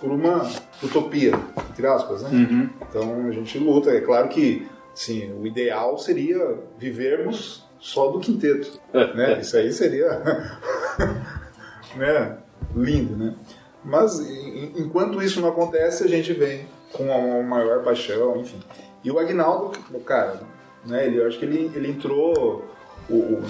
Speaker 2: por uma utopia, entre aspas, né? Então a gente luta. É claro que sim, o ideal seria vivermos só do quinteto. né? Isso aí seria né? lindo, né? Mas en- enquanto isso não acontece, a gente vem com uma maior paixão, enfim. E o Agnaldo, cara, né? Ele, eu acho que ele, ele entrou. o- o-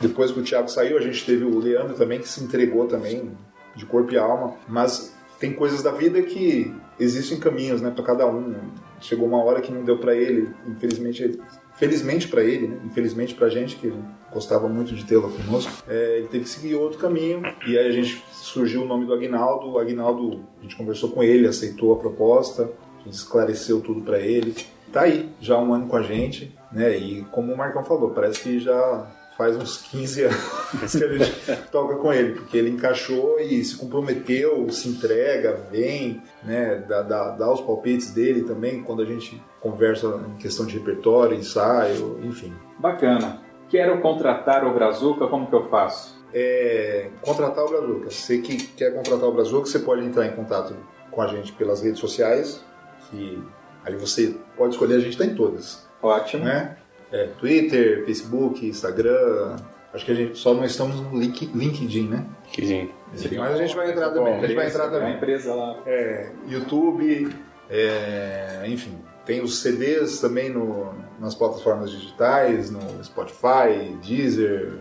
Speaker 2: depois que o Thiago saiu, a gente teve o Leandro também, que se entregou também de corpo e alma. Mas tem coisas da vida que existem caminhos, né, para cada um. Chegou uma hora que não deu para ele, infelizmente, felizmente para ele, né? infelizmente para a gente que gostava muito de tê-lo conosco, é, ele teve que seguir outro caminho e aí a gente surgiu o nome do Agnaldo. O Agnaldo, a gente conversou com ele, aceitou a proposta, a gente esclareceu tudo para ele. Tá aí, já um ano com a gente, né? E como o Marcão falou, parece que já faz uns 15 anos que a gente toca com ele, porque ele encaixou e se comprometeu, se entrega, vem, né, dá, dá, dá os palpites dele também quando a gente conversa em questão de repertório, ensaio, enfim.
Speaker 1: Bacana. Quero contratar o Brazuca, como que eu faço?
Speaker 2: É, contratar o Brazuca. Você que quer contratar o Brazuca, você pode entrar em contato com a gente pelas redes sociais, que aí você pode escolher, a gente está em todas.
Speaker 1: Ótimo.
Speaker 2: Né? É, Twitter, Facebook, Instagram. Acho que a gente só não estamos no link, LinkedIn, né?
Speaker 4: Que
Speaker 2: Mas a gente vai entrar também. A gente vai entrar também.
Speaker 1: empresa lá.
Speaker 2: É, YouTube, é, enfim. Tem os CDs também no, nas plataformas digitais, no Spotify, Deezer,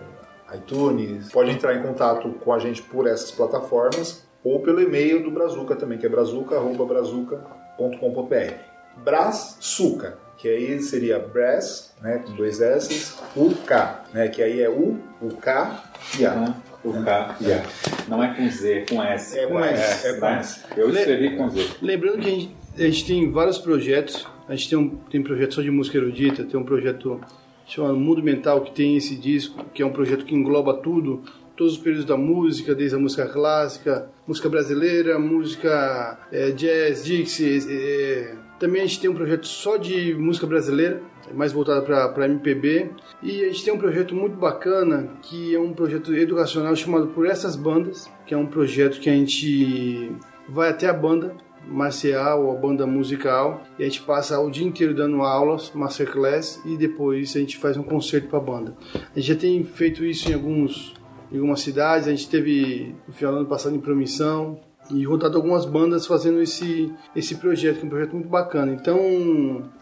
Speaker 2: iTunes. Pode entrar em contato com a gente por essas plataformas ou pelo e-mail do Brazuca também, que é brazuca.brazuca.com.br. Brasuca, que aí seria Brass, né, com dois S, U-K, né, que aí é U, o K e A.
Speaker 1: Né? O K e A. Não é com Z, é com S.
Speaker 2: É com S, é com
Speaker 1: né?
Speaker 2: S.
Speaker 1: Eu escrevi com Z.
Speaker 3: Lembrando que a gente, a gente tem vários projetos. A gente tem um tem projeto só de música erudita, tem um projeto chamado Mundo Mental, que tem esse disco, que é um projeto que engloba tudo, todos os períodos da música, desde a música clássica, música brasileira, música eh, jazz, dixie. eh, também a gente tem um projeto só de música brasileira, mais voltado para MPB. E a gente tem um projeto muito bacana, que é um projeto educacional chamado Por Essas Bandas, que é um projeto que a gente vai até a banda marcial ou a banda musical e a gente passa o dia inteiro dando aulas, masterclass e depois a gente faz um concerto para a banda. A gente já tem feito isso em alguns em algumas cidades, a gente teve no final do ano passado em Promissão e juntado algumas bandas fazendo esse esse projeto, que é um projeto muito bacana. Então,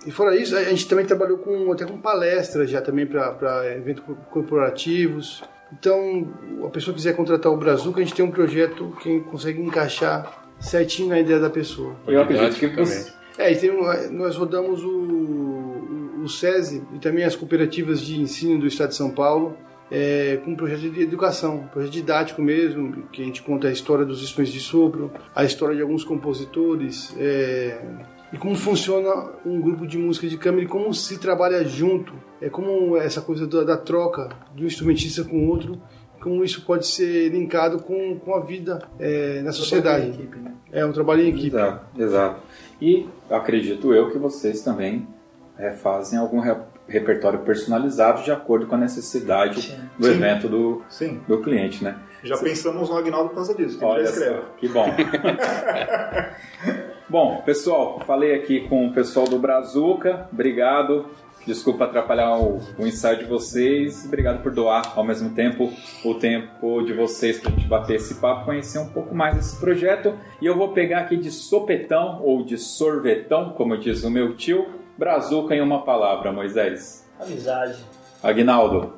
Speaker 3: e fora isso, a gente também trabalhou com até com palestras já também para eventos corporativos. Então, a pessoa quiser contratar o Brazuca, a gente tem um projeto que consegue encaixar certinho na ideia da pessoa.
Speaker 1: Eu acredito que você,
Speaker 3: É, e tem, um- nós rodamos o, o, o SESI e também as cooperativas de ensino do Estado de São Paulo é, com um projeto de educação, um projeto didático mesmo, que a gente conta a história dos instrumentos de sopro, a história de alguns compositores, é, e como funciona um grupo de música de câmara e como se trabalha junto, é como essa coisa da, da troca de um instrumentista com o outro, como isso pode ser linkado com, com a vida é, na sociedade. É um trabalho em equipe.
Speaker 1: Exato, exato. E acredito eu que vocês também é, fazem algum repertório personalizado de acordo com a necessidade do
Speaker 2: Sim.
Speaker 1: evento do,
Speaker 2: Sim.
Speaker 1: do cliente, né?
Speaker 2: Já pensamos no Agnaldo por causa disso, que ele
Speaker 1: Olha
Speaker 2: já escreve.
Speaker 1: só, que bom. bom, pessoal, falei aqui com o pessoal do Brazuca, obrigado. Desculpa atrapalhar o, o ensaio de vocês. Obrigado por doar ao mesmo tempo o tempo de vocês para a gente bater esse papo, conhecer um pouco mais desse projeto. E eu vou pegar aqui de sopetão ou de sorvetão, como diz o meu tio, Brazuca em uma palavra, Moisés.
Speaker 6: Amizade.
Speaker 1: Agnaldo.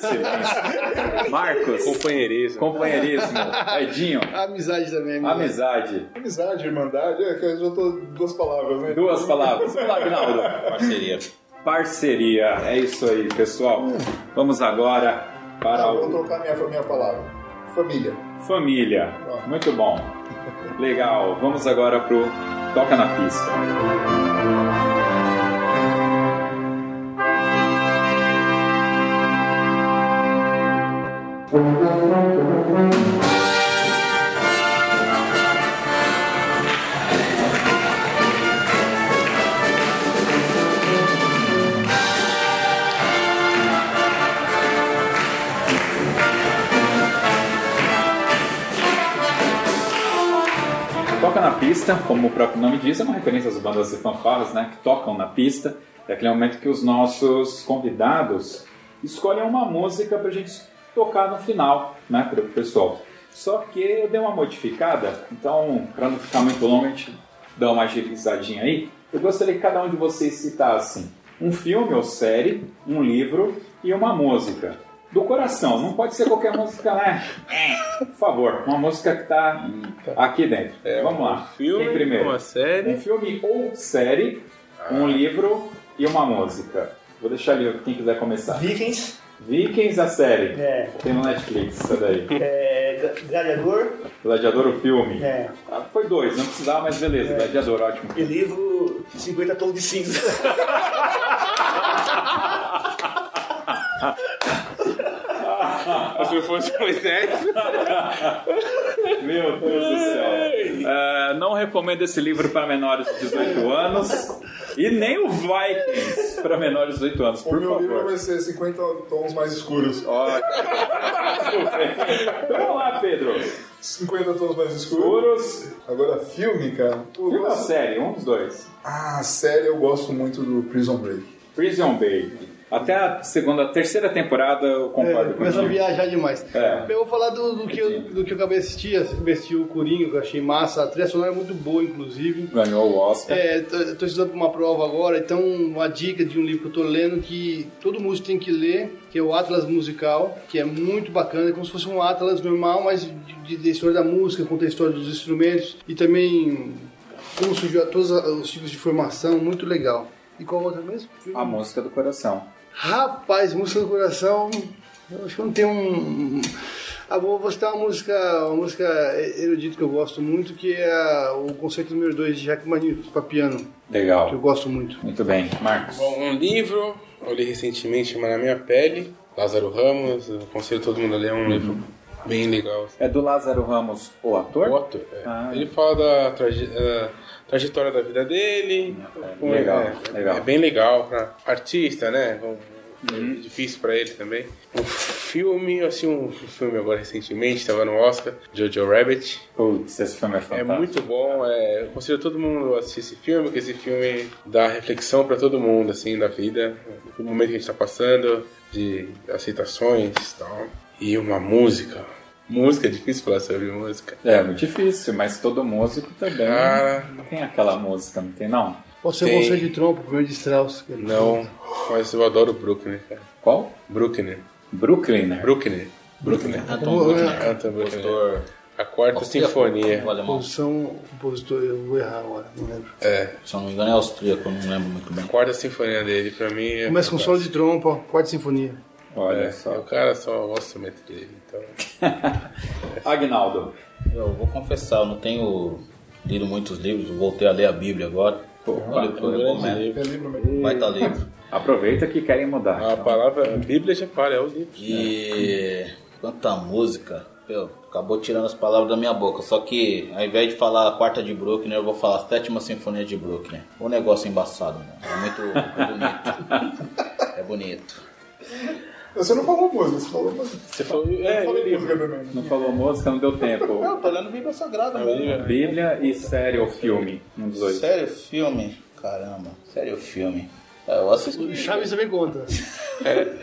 Speaker 1: Silêncio. Marcos.
Speaker 4: Companheirismo.
Speaker 1: Companheirismo. Edinho.
Speaker 3: Amizade também. amizade.
Speaker 1: Amizade.
Speaker 2: Amizade, irmandade, é que eu já tô duas palavras, né?
Speaker 1: Duas palavras. Vamos lá, Agnaldo.
Speaker 5: Parceria.
Speaker 1: Parceria. É isso aí, pessoal. Vamos agora para
Speaker 2: Ah, vou
Speaker 1: o
Speaker 2: trocar minha, minha palavra. Família.
Speaker 1: família. Muito bom. Legal. Vamos agora pro Toca na Pista. Na pista, como o próprio nome diz, é uma referência às bandas e fanfarras, né, que tocam na pista. É aquele momento que os nossos convidados escolhem uma música para a gente tocar no final, né, para o pessoal. Só que eu dei uma modificada, então, para não ficar muito longo, a gente dá uma agilizadinha aí. Eu gostaria que cada um de vocês citasse um filme ou série, um livro e uma música. Do coração. Não pode ser qualquer música, né? Por favor, uma música que tá aqui dentro. Vamos lá.
Speaker 4: Um filme,
Speaker 1: Quem primeiro?
Speaker 4: uma série.
Speaker 1: Um filme ou série, um livro e uma música. Vou deixar ali quem quiser começar.
Speaker 6: Vikings,
Speaker 1: Vikings, a série.
Speaker 6: é,
Speaker 1: Tem no Netflix, isso daí.
Speaker 6: é, Gladiador
Speaker 1: Gladiador, o filme.
Speaker 6: é,
Speaker 1: Ah, foi dois, não precisava, mas beleza. Gladiador, ótimo.
Speaker 6: e livro 50 Tons de Cinza.
Speaker 4: Se eu fosse Moisés.
Speaker 1: Meu Deus do céu. É, não recomendo esse livro para menores de 18 anos. E nem o Vikings para menores de 18 anos,
Speaker 2: O
Speaker 1: por
Speaker 2: meu livro
Speaker 1: favor.
Speaker 2: vai ser 50 tons mais escuros.
Speaker 1: Ótimo. Então, Vamos lá, Pedro.
Speaker 2: 50 tons mais escuros.
Speaker 1: Escuros.
Speaker 2: Agora, filme, cara.
Speaker 1: Filme ou
Speaker 2: gosto-
Speaker 1: série? Um dos dois.
Speaker 2: Ah, série eu gosto muito do Prison Break.
Speaker 1: Prison Bay. Até a segunda, terceira temporada eu
Speaker 3: É,
Speaker 1: concordo
Speaker 3: começa a viajar demais.
Speaker 1: É.
Speaker 3: Eu vou falar do, do que eu, do que eu acabei de assistir. Assisti o Corinho, que eu achei massa. A trilha sonora é muito boa, inclusive.
Speaker 1: Ganhou o Oscar.
Speaker 3: É, tô, tô estudando para uma prova agora, então uma dica de um livro que eu tô lendo que todo músico tem que ler, que é o Atlas Musical, que é muito bacana, é como se fosse um Atlas normal, mas de, de, história da música, conta a história dos instrumentos e também como surgiu todos os tipos de formação, muito legal. E qual outra mesmo?
Speaker 1: A música do coração.
Speaker 3: Rapaz, música do coração, eu acho que não tem um. Ah, vou, vou citar uma música, uma música erudita que eu gosto muito, que é o conceito número 2 de Jacques Manif para piano, que eu
Speaker 1: Legal.
Speaker 3: gosto muito.
Speaker 1: Muito bem. Marcos.
Speaker 4: Bom, um livro, eu li recentemente, chama Na Minha Pele, Lázaro Ramos, eu aconselho todo mundo a ler, é um livro bem legal.
Speaker 1: É do Lázaro Ramos, o ator?
Speaker 4: O ator, é.
Speaker 1: Ah.
Speaker 4: Ele fala da traje- da trajetória da vida dele. como
Speaker 1: Legal,
Speaker 4: é,
Speaker 1: legal.
Speaker 4: É bem legal para artista, né? Um-
Speaker 1: Uhum.
Speaker 4: Difícil para ele também. Um filme, assim, um filme agora recentemente, estava no Oscar, Jojo Rabbit.
Speaker 1: Putz, esse filme é
Speaker 4: É
Speaker 1: fantástico.
Speaker 4: muito bom, é, eu conselho todo mundo a assistir esse filme, porque esse filme dá reflexão para todo mundo, assim, da vida, do momento que a gente tá passando, de aceitações e tal. E uma música. Música, é difícil falar sobre música.
Speaker 1: É muito difícil, mas todo músico também
Speaker 4: Cara.
Speaker 1: tem aquela música, não tem não?
Speaker 3: Pode ser
Speaker 4: Tem.
Speaker 3: o conceito de trompa, o primeiro de Strauss. que é-
Speaker 4: Não, mas eu adoro Bruckner, cara.
Speaker 1: Qual?
Speaker 4: Bruckner.
Speaker 1: Brooklyn, né?
Speaker 4: Bruckner. Bruckner.
Speaker 5: Anton Bruckner,
Speaker 4: Anton Bruckner.
Speaker 5: compositor
Speaker 4: A quarta
Speaker 5: austríaco,
Speaker 4: sinfonia.
Speaker 3: Composição, compositor, eu vou errar agora, não lembro.
Speaker 4: É,
Speaker 5: Se eu não me engano é austríaco, eu não lembro muito bem.
Speaker 4: a quarta sinfonia dele, pra mim. É
Speaker 3: Começa com solo de trompa, quarta sinfonia.
Speaker 1: Olha
Speaker 4: É,
Speaker 1: só.
Speaker 4: o cara só gosta instrumento dele, então.
Speaker 1: Agnaldo.
Speaker 5: Eu vou confessar, eu não tenho lido muitos livros, voltei a ler a Bíblia agora. Olha o que eu
Speaker 4: um grande livro.
Speaker 2: É.
Speaker 5: Vai estar livro.
Speaker 1: Aproveita que querem mudar.
Speaker 4: A palavra Bíblia já fala, é o livro.
Speaker 5: E quanta música, meu, acabou tirando as palavras da minha boca. Só que ao invés de falar a quarta de Bruckner, eu vou falar a sétima sinfonia de Bruckner. O negócio embaçado, né? É muito bonito. É bonito.
Speaker 2: Você não falou música, você falou música.
Speaker 4: Você falou.
Speaker 2: Eu
Speaker 4: É,
Speaker 2: falei
Speaker 4: o livro.
Speaker 2: música também.
Speaker 1: Não falou música, não deu tempo.
Speaker 5: Eu tô lendo Bíblia Sagrada,
Speaker 4: É
Speaker 5: mesmo.
Speaker 4: livro.
Speaker 1: Bíblia e série ou filme? Um dos dois.
Speaker 5: Sério filme? Caramba, sério filme. É, Eu assisti.
Speaker 3: Chaves também conta.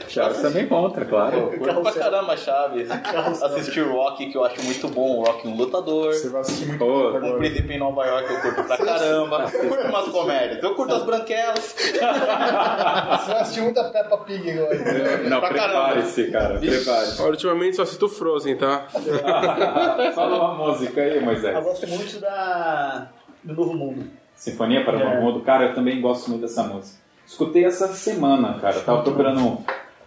Speaker 1: Chaves também contra, claro.
Speaker 5: Eu curto pra caramba Chaves. Assisti o Rock, que eu acho muito bom. O Rock um lutador.
Speaker 2: Você vai assistir muito agora.
Speaker 5: Um príncipe em Nova York eu curto pra caramba. Eu curto umas comédias. Eu curto as branquelas.
Speaker 3: Você vai assistir muita Peppa Pig agora.
Speaker 1: Não, prepare-se, cara. Prepare-se.
Speaker 4: Ultimamente só assisto Frozen, tá?
Speaker 1: Fala uma música aí,
Speaker 6: Eu
Speaker 1: Moisés.
Speaker 6: gosto muito da do Novo Mundo.
Speaker 1: Sinfonia para o
Speaker 6: É.
Speaker 1: Novo Mundo. Cara, eu também gosto muito dessa música. Escutei essa semana, cara. Tava procurando.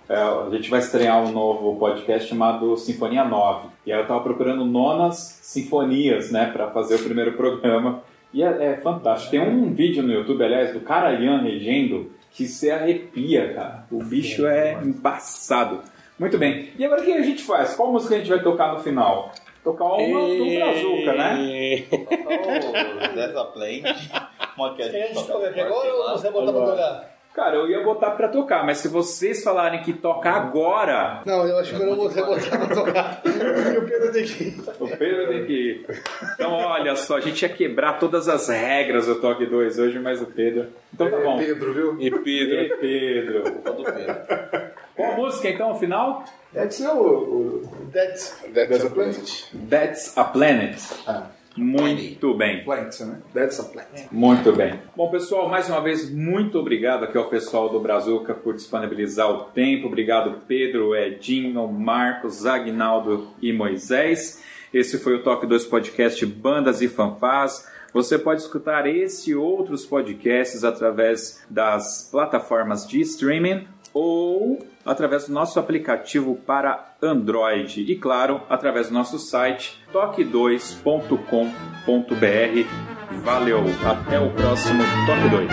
Speaker 1: é, a gente vai estrear um novo podcast chamado Sinfonia 9. E aí eu tava procurando nonas sinfonias, né, para fazer o primeiro programa. E é, é fantástico. Tem um vídeo no YouTube, aliás, do Karajan regendo, que você arrepia, cara. O bicho é embaçado. Muito bem. E agora o que a gente faz? Qual música a gente vai tocar no final? Tocar uma do Brazuca, né?
Speaker 5: Oh, Dessa Plane. Uma que a gente
Speaker 6: gente
Speaker 5: toca
Speaker 6: aqui agora ou você botar pra tocar?
Speaker 1: Cara, eu ia botar pra tocar, mas se vocês falarem que toca agora,
Speaker 3: Não, eu acho que eu não vou botar pra tocar. E o Pedro tem que ir.
Speaker 1: o Pedro tem que ir. Então, olha só, a gente ia quebrar todas as regras do Toque 2 hoje, mas o Pedro. Então tá bom.
Speaker 2: É Pedro, viu?
Speaker 4: E Pedro.
Speaker 1: E Pedro.
Speaker 5: Culpa do Pedro.
Speaker 1: Qual a música então, o final?
Speaker 2: É que você é o, o
Speaker 3: That's...
Speaker 4: That's
Speaker 2: That's
Speaker 4: a
Speaker 2: a Planet.
Speaker 4: Planet.
Speaker 1: That's a Planet.
Speaker 2: Ah,
Speaker 1: Muito bem.
Speaker 2: Plants, né? That's a plant.
Speaker 1: Muito bem. Bom, pessoal, mais uma vez, muito obrigado aqui ao pessoal do Brazuca por disponibilizar o tempo. Obrigado, Pedro, Edinho, Marcos, Agnaldo e Moisés. Esse foi o Toque 2 Podcast Bandas e Fanfás. Você pode escutar esse e outros podcasts através das plataformas de streaming ou através do nosso aplicativo para Android e, claro, através do nosso site toque2.com.br. Valeu, até o próximo Toque 2.